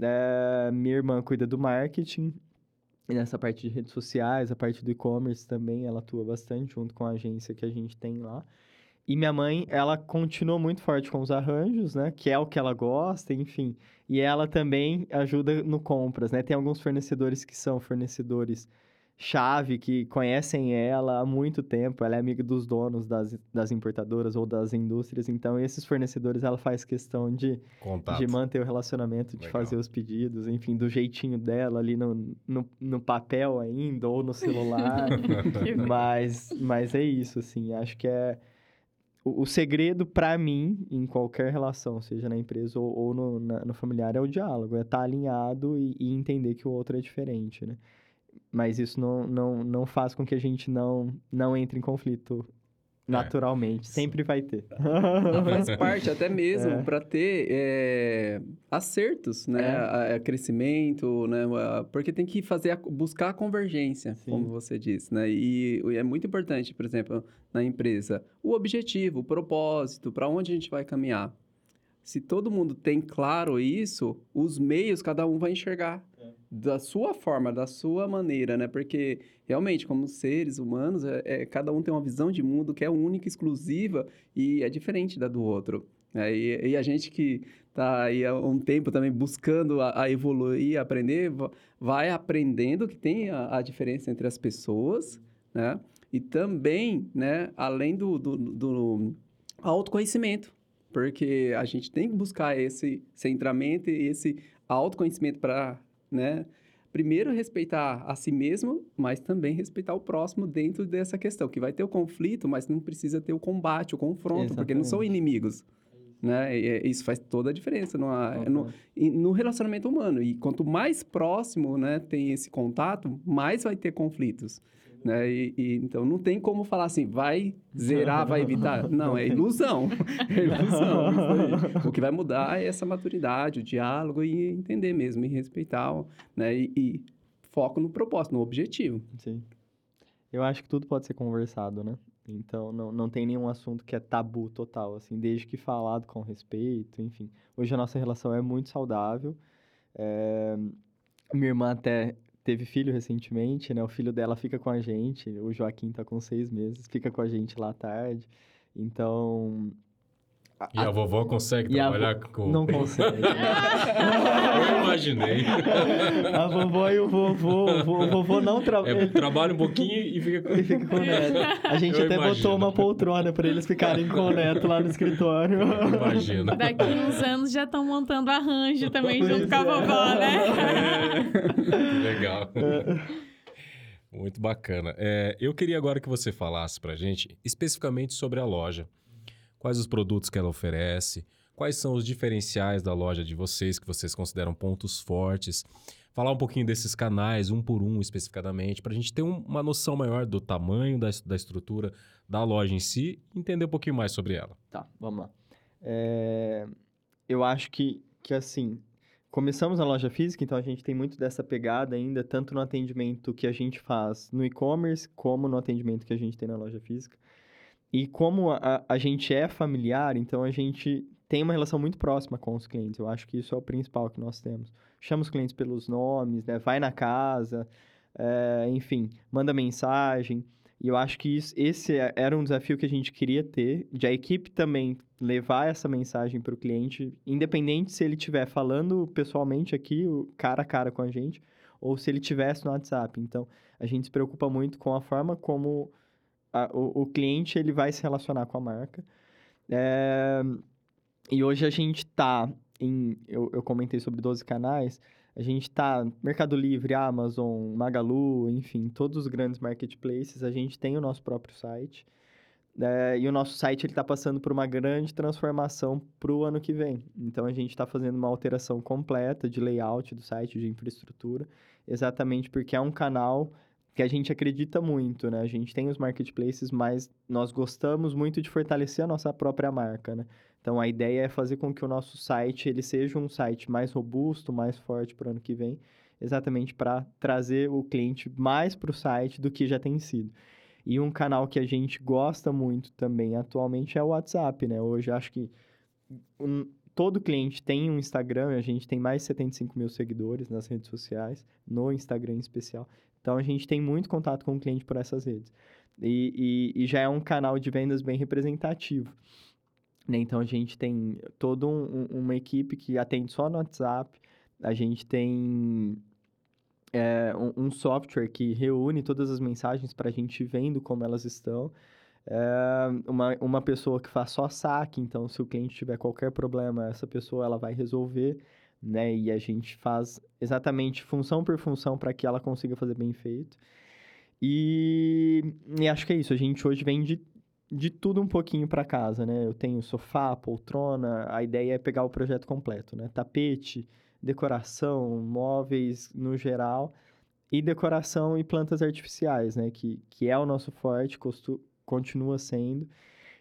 É, minha irmã cuida do marketing, e nessa parte de redes sociais, a parte do e-commerce também, ela atua bastante junto com a agência que a gente tem lá. E minha mãe, ela continua muito forte com os arranjos, né? Que é o que ela gosta, enfim. E ela também ajuda no compras, né? Tem alguns fornecedores que são fornecedores chave, que conhecem ela há muito tempo. Ela é amiga dos donos das, das importadoras ou das indústrias. Então, esses fornecedores, ela faz questão de, Contato. de manter o relacionamento, de Legal. fazer os pedidos, enfim, do jeitinho dela ali no, no, no papel ainda ou no celular. Mas, mas é isso, assim. Acho que é. O, o segredo, para mim, em qualquer relação, seja na empresa ou, ou no, na- no familiar, é o diálogo. É estar alinhado e, e entender que o outro é diferente, né? Mas isso não, não, não faz com que a gente não, não entre em conflito naturalmente. Sempre vai ter. Faz parte até mesmo É. para ter é, acertos, né? É. A- a crescimento, né? A- Porque tem que fazer a- buscar a convergência, Sim. como você disse, né? E, e é muito importante, por exemplo, na empresa, o objetivo, o propósito, para onde a gente vai caminhar. Se todo mundo tem claro isso, os meios cada um vai enxergar É. da sua forma, da sua maneira, né? Porque realmente, como seres humanos, é, é- cada um tem uma visão de mundo que é única, exclusiva e é diferente da do outro. né? e, e a gente que está aí há um tempo também buscando a, a evoluir, aprender, va- vai aprendendo que tem a, a diferença entre as pessoas, né? E também, né, além do, do, do autoconhecimento, porque a gente tem que buscar esse centramento e esse autoconhecimento para, né, primeiro respeitar a si mesmo, mas também respeitar o próximo dentro dessa questão, que vai ter o conflito, mas não precisa ter o combate, o confronto, porque não são Exatamente. inimigos. Né? E, isso faz toda a diferença numa- no, Uhum. e no relacionamento humano. E quanto mais próximo né, tem esse contato, mais vai ter conflitos. Né? E, e, então não tem como falar assim, vai zerar, vai evitar. Não, é ilusão. É ilusão. O que vai mudar é essa maturidade, o diálogo e entender mesmo, e respeitar, né? E, e foco no propósito, no objetivo. Sim. Eu acho que tudo pode ser conversado, né? Então, não, não tem nenhum assunto que é tabu total, assim, desde que falado com respeito, enfim. Hoje a nossa relação é muito saudável. É, Minha irmã até teve filho recentemente, né? O filho dela fica com a gente, o Joaquim tá com seis meses, fica com a gente lá à tarde. Então, E a vovó consegue a trabalhar vo- com... não consegue. Eu imaginei. a vovó e o vovô, o vo- o vovô não É, trabalha. trabalha um pouquinho e fica com... E fica com o neto. A gente Eu até imagino. botou uma poltrona pra eles ficarem com o neto lá no escritório. Imagina. Daqui uns anos já estão montando arranjo também Pois junto com a é. vovó, né? É, legal. Muito bacana. É, eu queria agora que você falasse pra gente especificamente sobre a loja. Quais os produtos que ela oferece, quais são os diferenciais da loja de vocês, que vocês consideram pontos fortes. Falar um pouquinho desses canais, um por um especificadamente, para a gente ter um- uma noção maior do tamanho da, da estrutura da loja em si e entender um pouquinho mais sobre ela. Tá, vamos lá. É, Eu acho que, que, assim, começamos na loja física, então a gente tem muito dessa pegada ainda, tanto no atendimento que a gente faz no e-commerce, como no atendimento que a gente tem na loja física. E como a, a gente é familiar, então a gente tem uma relação muito próxima com os clientes. Eu acho que isso é o principal que nós temos. Chama os clientes pelos nomes, né? Vai na casa, é, enfim, manda mensagem. E eu acho que isso, esse é, era um desafio que a gente queria ter, de a equipe também levar essa mensagem para o cliente, independente se ele estiver falando pessoalmente aqui, cara a cara com a gente, ou se ele tivesse no WhatsApp. Então, a gente se preocupa muito com a forma como a, o, o, cliente ele vai se relacionar com a marca. É, e hoje a gente está em... Eu, eu comentei sobre 12 canais, a gente está Mercado Livre, Amazon, Magalu, enfim, todos os grandes marketplaces. A gente tem o nosso próprio site. É, e o nosso site está passando por uma grande transformação para o ano que vem. Então, a gente está fazendo uma alteração completa de layout do site, de infraestrutura, exatamente porque é um canal que a gente acredita muito, né? A gente tem os marketplaces, mas nós gostamos muito de fortalecer a nossa própria marca, né? Então, a ideia é fazer com que o nosso site ele seja um site mais robusto, mais forte para o ano que vem, exatamente para trazer o cliente mais para o site do que já tem sido. E um canal que a gente gosta muito também atualmente é o WhatsApp, né? Hoje acho que um, todo cliente tem um Instagram, a gente tem mais de 75 mil seguidores nas redes sociais, no Instagram em especial. Então a gente tem muito contato com o cliente por essas redes. E, e, e já é um canal de vendas bem representativo. Né? Então a gente tem toda um, uma equipe que atende só no WhatsApp. A gente tem é, um, um, software que reúne todas as mensagens para a gente vendo como elas estão. É, uma, uma pessoa que faz só saque, então se o cliente tiver qualquer problema, essa pessoa ela vai resolver, né? E a gente faz exatamente função por função para que ela consiga fazer bem feito. E, e acho que é isso. A gente hoje vende de tudo um pouquinho para casa, né? Eu tenho sofá, poltrona, a ideia é pegar o projeto completo, né? Tapete, decoração, móveis no geral e decoração e plantas artificiais, né? Que, que é o nosso forte, costu, continua sendo.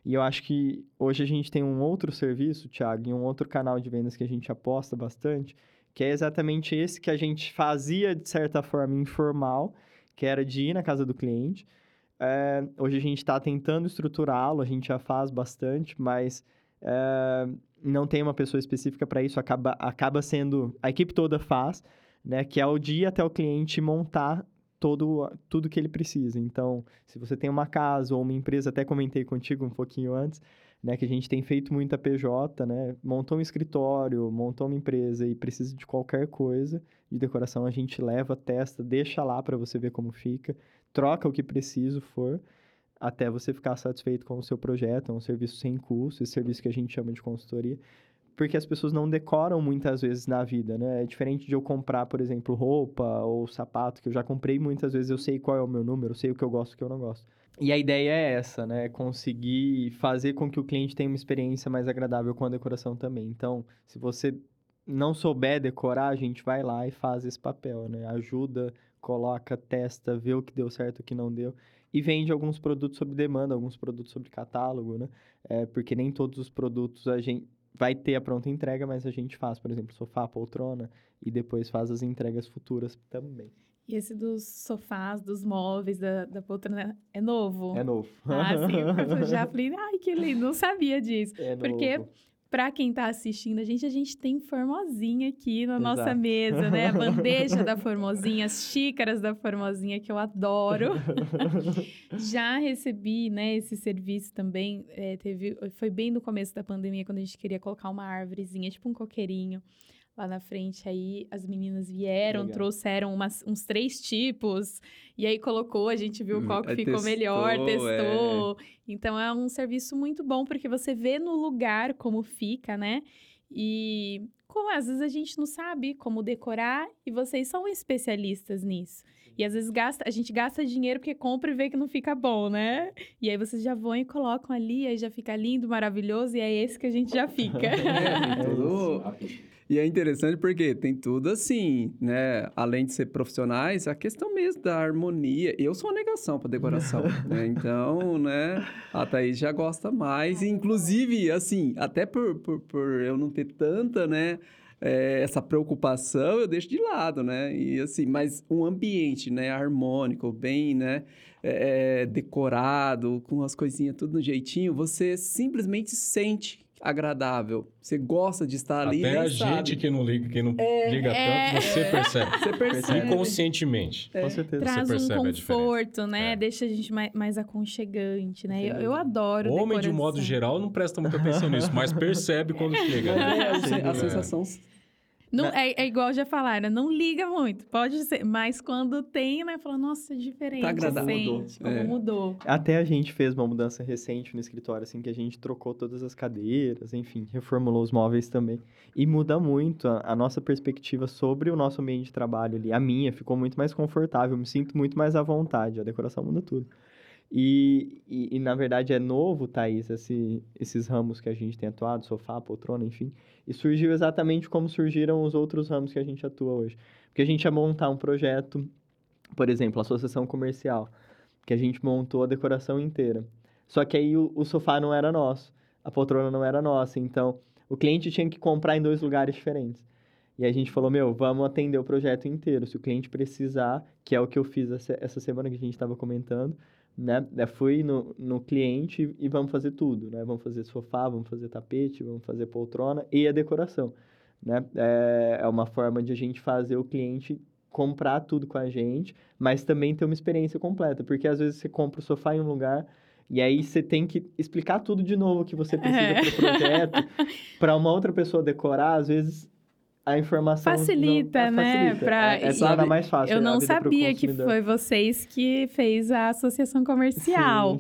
E eu acho que hoje a gente tem um outro serviço, Thiago, e um outro canal de vendas que a gente aposta bastante, que é exatamente esse que a gente fazia de certa forma informal, que era de ir na casa do cliente, é, hoje a gente está tentando estruturá-lo, a gente já faz bastante, mas é, não tem uma pessoa específica para isso, acaba, acaba sendo. A equipe toda faz, né? Que é o dia até o cliente montar todo, tudo que ele precisa. Então, se você tem uma casa ou uma empresa, até comentei contigo um pouquinho antes, né? Que a gente tem feito muita PJ, né? Montou um escritório, montou uma empresa e precisa de qualquer coisa de decoração, a gente leva, testa, deixa lá para você ver como fica troca o que preciso for, até você ficar satisfeito com o seu projeto, é um serviço sem custo, esse serviço que a gente chama de consultoria, porque as pessoas não decoram muitas vezes na vida, né? É diferente de eu comprar, por exemplo, roupa ou sapato, que eu já comprei muitas vezes, eu sei qual é o meu número, eu sei o que eu gosto e o que eu não gosto. E a ideia é essa, né? Conseguir fazer com que o cliente tenha uma experiência mais agradável com a decoração também. Então, se você não souber decorar, a gente vai lá e faz esse papel, né? Ajuda coloca, testa, vê o que deu certo, o que não deu. E vende alguns produtos sob demanda, alguns produtos sobre catálogo, né? É, porque nem todos os produtos a gente vai ter a pronta entrega, mas a gente faz, por exemplo, sofá, poltrona, e depois faz as entregas futuras também. E esse dos sofás, dos móveis, da, da poltrona, é novo? É novo. Ah, sim. Eu já falei, ai, que lindo, não sabia disso. É porque novo. Para quem está assistindo a gente, a gente tem formosinha aqui na Exato. nossa mesa, né? A bandeja da formosinha, as xícaras da formosinha que eu adoro. Já recebi, né, esse serviço também. É, teve, foi bem no começo da pandemia, quando a gente queria colocar uma árvorezinha, tipo um coqueirinho lá na frente. Aí as meninas vieram, Legal. trouxeram umas, uns três tipos, e aí colocou, a gente viu qual que ficou testou, melhor, testou. É. Então é um serviço muito bom, porque você vê no lugar como fica, né? E como às vezes a gente não sabe como decorar, e vocês são especialistas nisso. E às vezes gasta, a gente gasta dinheiro porque compra e vê que não fica bom, né? E aí vocês já vão e colocam ali, aí já fica lindo, maravilhoso, e é esse que a gente já fica. é, tudo... E é interessante porque tem tudo assim, né? Além de ser profissionais, a questão mesmo da harmonia. Eu sou uma negação para decoração, né? Então, né? A Thaís já gosta mais. Inclusive, assim, até por, por, por eu não ter tanta, né? É, essa preocupação eu deixo de lado, né? E assim, mas um ambiente, né, harmônico, bem, né, é, decorado, com as coisinhas tudo no jeitinho, você simplesmente sente agradável. Você gosta de estar ali, Até a gente sabe. que não liga, que não É, liga tanto, você percebe. Você percebe. Inconscientemente. É. Com certeza. Traz um percebe a diferença. conforto, né? É. Deixa a gente mais, mais aconchegante, né? Eu, eu adoro Homem, de um modo decoração. geral, não presta muita atenção nisso, mas percebe quando chega. né? É, a, sensação Não, Né? é, é igual já falaram, não liga muito, pode ser, mas quando tem, né, fala, nossa, é diferente, Tá agradável. sente, como É. mudou. Até a gente fez uma mudança recente no escritório, assim, que a gente trocou todas as cadeiras, enfim, reformulou os móveis também. E muda muito a, a nossa perspectiva sobre o nosso ambiente de trabalho ali. A minha ficou muito mais confortável, me sinto muito mais à vontade, a decoração muda tudo. E, e, e, na verdade, é novo, Thaís, esse, esses ramos que a gente tem atuado, sofá, poltrona, enfim. E surgiu exatamente como surgiram os outros ramos que a gente atua hoje. Porque a gente ia montar um projeto, por exemplo, a associação comercial, que a gente montou a decoração inteira. Só que aí o, o sofá não era nosso, a poltrona não era nossa, então o cliente tinha que comprar em dois lugares diferentes. E a gente falou, meu, vamos atender o projeto inteiro. Se o cliente precisar, que é o que eu fiz essa, essa semana que a gente estava comentando, né? Eu fui no, no cliente e vamos fazer tudo, né? Vamos fazer sofá, vamos fazer tapete, vamos fazer poltrona e a decoração, né? É, é uma forma de a gente fazer o cliente comprar tudo com a gente, mas também ter uma experiência completa, porque às vezes você compra o sofá em um lugar e aí você tem que explicar tudo de novo que você precisa É. para o projeto, para uma outra pessoa decorar, às vezes a informação não- Facilita, é, né? facilita. Pra- é, é torna mais fácil. Eu a não sabia que foi vocês que fez a associação comercial.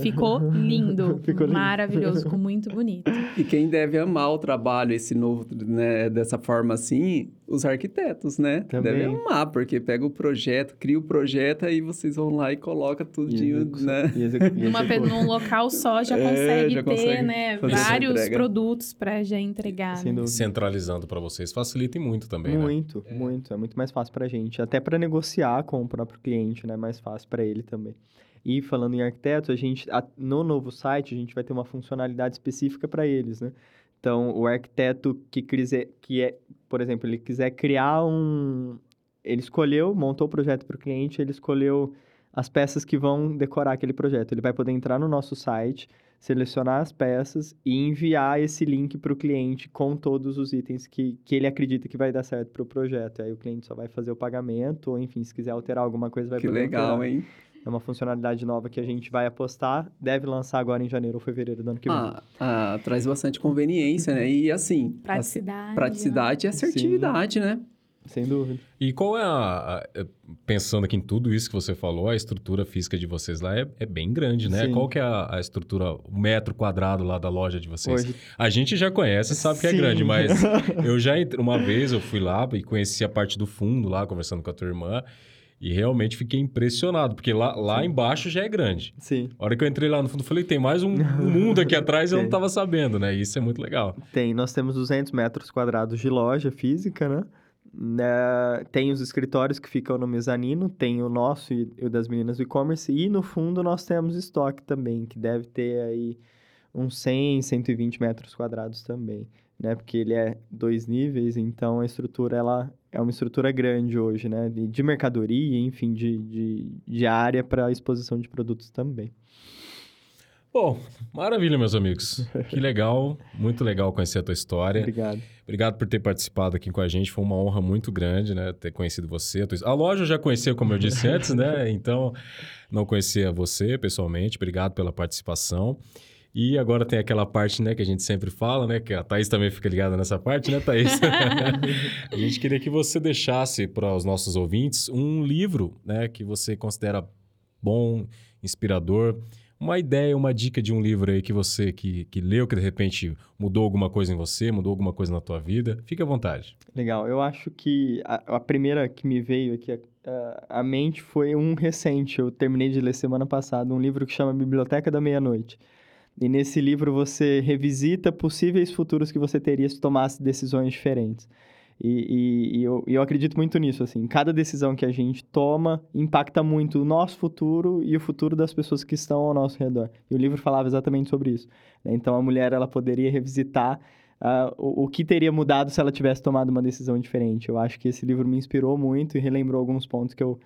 Ficou lindo, Ficou lindo. maravilhoso, ficou muito bonito. E quem deve amar o trabalho, esse novo, né, dessa forma assim, os arquitetos, né? Também. Devem amar, porque pega o projeto, cria o projeto, aí vocês vão lá e colocam E tudinho, execu- né? e execu- Numa, num local só já É, consegue já ter, consegue né? Vários produtos para já entregar. Sem né? Centralizando para vocês facilita e muito também, né? Muito, muito. É muito mais fácil pra gente. Até para negociar com o próprio cliente, né? É mais fácil para ele também. E falando em arquitetos, a gente a- no novo site a gente vai ter uma funcionalidade específica para eles, né? Então, o arquiteto que quiser, que é, por exemplo, ele quiser criar um, ele escolheu, montou o projeto para o cliente, ele escolheu as peças que vão decorar aquele projeto. Ele vai poder entrar no nosso site, selecionar as peças e enviar esse link para o cliente com todos os itens que, que ele acredita que vai dar certo para o projeto. Aí o cliente só vai fazer o pagamento, ou enfim, se quiser alterar alguma coisa, vai Que poder legal, alterar. hein? É uma funcionalidade nova que a gente vai apostar, deve lançar agora em janeiro ou fevereiro do ano que vem. Ah, ah, traz bastante conveniência, né? E assim, Praticidade. praticidade e assertividade, né? Sem dúvida. E qual é a, a- é, Pensando aqui em tudo isso que você falou, a estrutura física de vocês lá é, é bem grande, né? Sim. Qual que é a, a estrutura, o metro quadrado lá da loja de vocês? Hoje, A gente já conhece, sabe que é Sim. grande, mas eu já entrei, uma vez eu fui lá e conheci a parte do fundo lá, conversando com a tua irmã, e realmente fiquei impressionado, porque lá, lá embaixo já é grande. sim, A hora que eu entrei lá no fundo, eu falei, tem mais um, mundo aqui atrás e eu não Tem. tava sabendo, né? E isso é muito legal. tem. Nós temos 200 metros quadrados de loja física, né? Né, Tem os escritórios que ficam no mezanino, tem o nosso e e o das meninas do e-commerce, e no fundo nós temos estoque também, que deve ter aí uns 100, 120 metros quadrados também, né? Porque ele é dois níveis, então a estrutura, ela é uma estrutura grande hoje, né? De, mercadoria, enfim, de, de, de área para exposição de produtos também. Bom, maravilha, meus amigos. Que legal, muito legal conhecer a tua história. Obrigado. Obrigado por ter participado aqui com a gente. Foi uma honra muito grande, né? Ter conhecido você. A, tua... a loja eu já conhecia, como eu disse antes, né? Então, não conhecia você pessoalmente. Obrigado pela participação. E agora tem aquela parte, né, que a gente sempre fala, né? Que a Thaís também fica ligada nessa parte, né, Thaís? a gente queria que você deixasse para os nossos ouvintes um livro, né, que você considera bom, inspirador. Uma ideia, uma dica de um livro aí que você que, que leu, que de repente mudou alguma coisa em você, mudou alguma coisa na tua vida. Fique à vontade. Legal. Eu acho que a, a primeira que me veio aqui à mente foi um recente. Eu terminei de ler semana passada, um livro que chama Biblioteca da Meia-Noite. E nesse livro você revisita possíveis futuros que você teria se tomasse decisões diferentes. E, e- e eu, eu acredito muito nisso, assim. Cada decisão que a gente toma impacta muito o nosso futuro e o futuro das pessoas que estão ao nosso redor. E o livro falava exatamente sobre isso. né? Então a mulher ela poderia revisitar ah, o, o que teria mudado se ela tivesse tomado uma decisão diferente. Eu acho que esse livro me inspirou muito e relembrou alguns pontos que eu,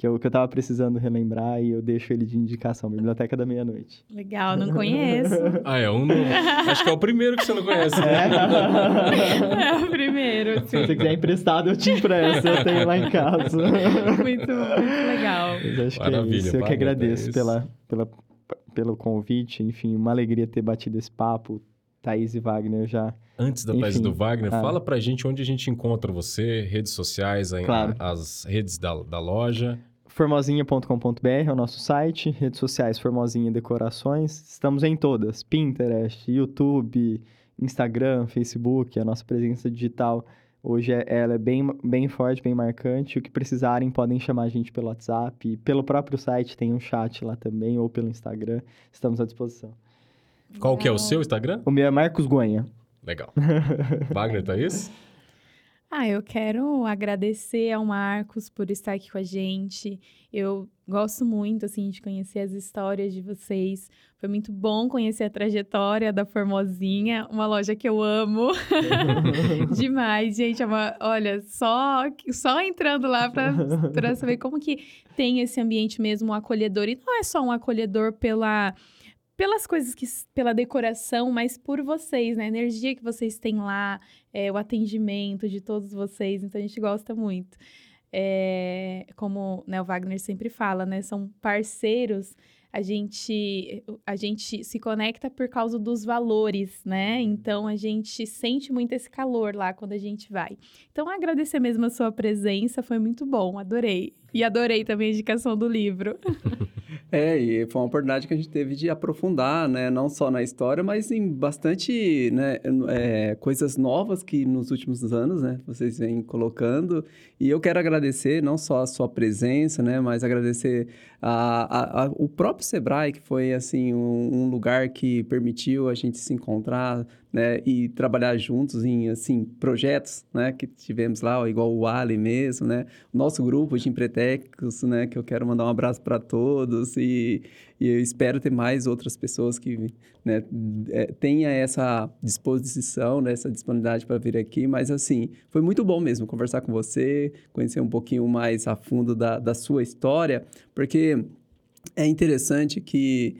que eu, que eu tava precisando relembrar e eu deixo ele de indicação, Biblioteca da Meia-Noite. Legal, não conheço. Ah, é um novo. Acho que é o primeiro que você não conhece. Né? é o primeiro. Se você quiser emprestado, eu te empresto, eu tenho lá em casa. muito, muito legal. Mas acho Maravilha, que é isso. Eu que agradeço é pela, pela, pelo convite, enfim, uma alegria ter batido esse papo. Thaís e Wagner já Antes da Thaís e do Wagner, ah. fala pra gente onde a gente encontra você, redes sociais, Claro. as redes da, da loja. formosinha.com.br é o nosso site, redes sociais Formosinha Decorações. Estamos em todas: Pinterest, YouTube, Instagram, Facebook. A nossa presença digital hoje é, ela é bem, bem forte, bem marcante. O que precisarem, podem chamar a gente pelo WhatsApp. Pelo próprio site tem um chat lá também, ou pelo Instagram. Estamos à disposição. Qual que é o seu Instagram? O meu é Marcos Guanha. Legal. Wagner, Thaís? Ah, eu quero agradecer ao Marcos por estar aqui com a gente. Eu gosto muito, assim, de conhecer as histórias de vocês. Foi muito bom conhecer a trajetória da Formosinha, uma loja que eu amo demais, gente. É uma- olha, só, só entrando lá para saber como que tem esse ambiente mesmo acolhedor. E não é só um acolhedor pela pelas coisas que pela decoração, mas por vocês, né? A energia que vocês têm lá, é, o atendimento de todos vocês, então a gente gosta muito. É, como né, o Wagner sempre fala, né? São parceiros. A gente, a gente se conecta por causa dos valores, né? Então a gente sente muito esse calor lá quando a gente vai. Então agradecer mesmo a sua presença, foi muito bom, adorei. E adorei também a indicação do livro. É, e foi uma oportunidade que a gente teve de aprofundar, né? Não só na história, mas em bastante né, é, coisas novas que nos últimos anos, né? Vocês vêm colocando. E eu quero agradecer não só a sua presença, né? Mas agradecer a, a- a- o próprio Sebrae, que foi, assim, um, um lugar que permitiu a gente se encontrar, né? E trabalhar juntos em, assim, projetos, né? Que tivemos lá, igual o Ali mesmo, né? Nosso grupo de empretecos, né? Que eu quero mandar um abraço para todos e, e eu espero ter mais outras pessoas que né, é, tenha essa disposição, né, essa disponibilidade para vir aqui. Mas, assim, foi muito bom mesmo conversar com você, conhecer um pouquinho mais a fundo da, da sua história, porque é interessante que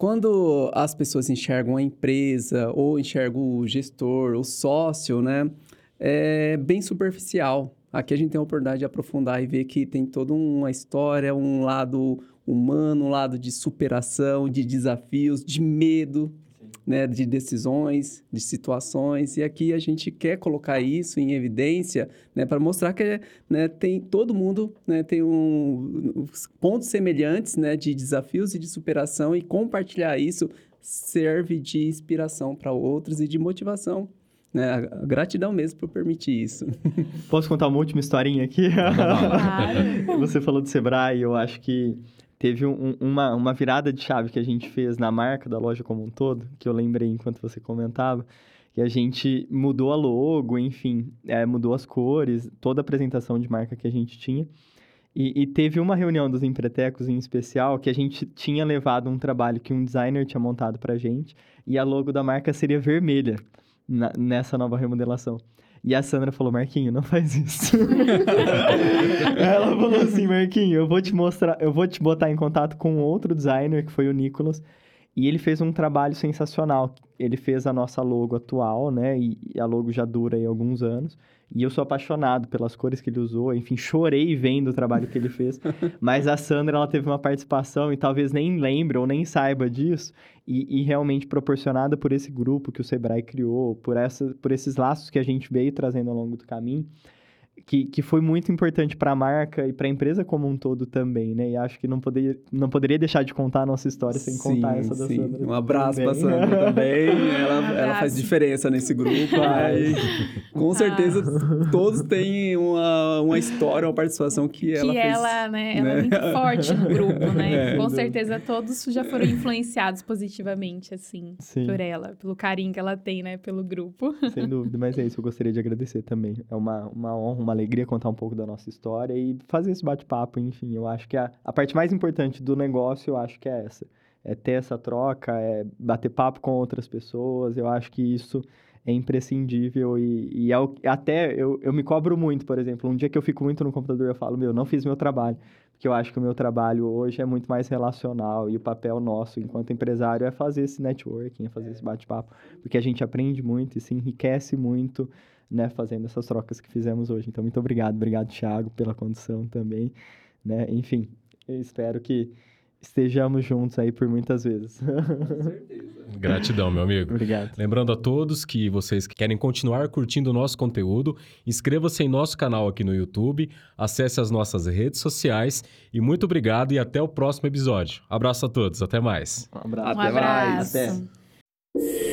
quando as pessoas enxergam a empresa ou enxergam o gestor, o sócio, né, é bem superficial. Aqui a gente tem a oportunidade de aprofundar e ver que tem toda uma história, um lado humano, um lado de superação, de desafios, de medo, né, de decisões, de situações. E aqui a gente quer colocar isso em evidência, né, para mostrar que né, tem todo mundo né, tem um, pontos semelhantes, né, de desafios e de superação e compartilhar isso serve de inspiração para outros e de motivação. Né? Gratidão mesmo por permitir isso. Posso contar uma última historinha aqui? Claro. Você falou do Sebrae, eu acho que teve um- uma, uma virada de chave que a gente fez na marca da loja como um todo, que eu lembrei enquanto você comentava, que a gente mudou a logo, enfim, é, mudou as cores, toda a apresentação de marca que a gente tinha. E, e teve uma reunião dos empretecos em especial que a gente tinha levado um trabalho que um designer tinha montado pra gente e a logo da marca seria vermelha na- nessa nova remodelação. E a Sandra falou, Marquinho, não faz isso. Ela falou assim, Marquinho, eu vou te mostrar, eu vou te botar em contato com outro designer, que foi o Nicolas, e ele fez um trabalho sensacional. Ele fez a nossa logo atual, né? E a logo já dura aí alguns anos. E eu sou apaixonado pelas cores que ele usou. Enfim, chorei vendo o trabalho que ele fez. Mas a Sandra, ela teve uma participação e talvez nem lembre ou nem saiba disso. E, e realmente proporcionada por esse grupo que o Sebrae criou, por, essa, por esses laços que a gente veio trazendo ao longo do caminho, que, que foi muito importante para a marca e para a empresa como um todo também, né? E acho que não, poderia não poderia deixar de contar a nossa história sem contar essa da sim. Sandra. Um abraço pra também. Sandra também. Ela, ela faz diferença nesse grupo. né? Com certeza todos têm uma, uma história, uma participação que ela que fez. ela, né, ela é né? muito forte no grupo, né? É. Com certeza todos já foram influenciados positivamente, assim, Sim. por ela, pelo carinho que ela tem, né, pelo grupo. Sem dúvida, mas é isso, eu gostaria de agradecer também. É uma, uma honra, uma alegria contar um pouco da nossa história e fazer esse bate-papo, enfim. Eu acho que a, a parte mais importante do negócio, eu acho que é essa. É ter essa troca, é bater papo com outras pessoas. Eu acho que isso é imprescindível e, e é o- até eu, eu me cobro muito, por exemplo. Um dia que eu fico muito no computador, eu falo, meu, não fiz meu trabalho. Porque eu acho que o meu trabalho hoje é muito mais relacional e o papel nosso enquanto empresário é fazer esse networking, é fazer esse bate-papo. Porque a gente aprende muito e se enriquece muito, né, fazendo essas trocas que fizemos hoje. Então, muito obrigado. Obrigado, Thiago, pela condição também, né? Enfim, eu espero que estejamos juntos aí por muitas vezes. Com certeza. Gratidão, meu amigo. obrigado. Lembrando a todos que vocês que querem continuar curtindo o nosso conteúdo, inscreva-se em nosso canal aqui no YouTube, acesse as nossas redes sociais e muito obrigado e até o próximo episódio. Abraço a todos, até mais. Um abraço. Um Até mais. abraço. Até.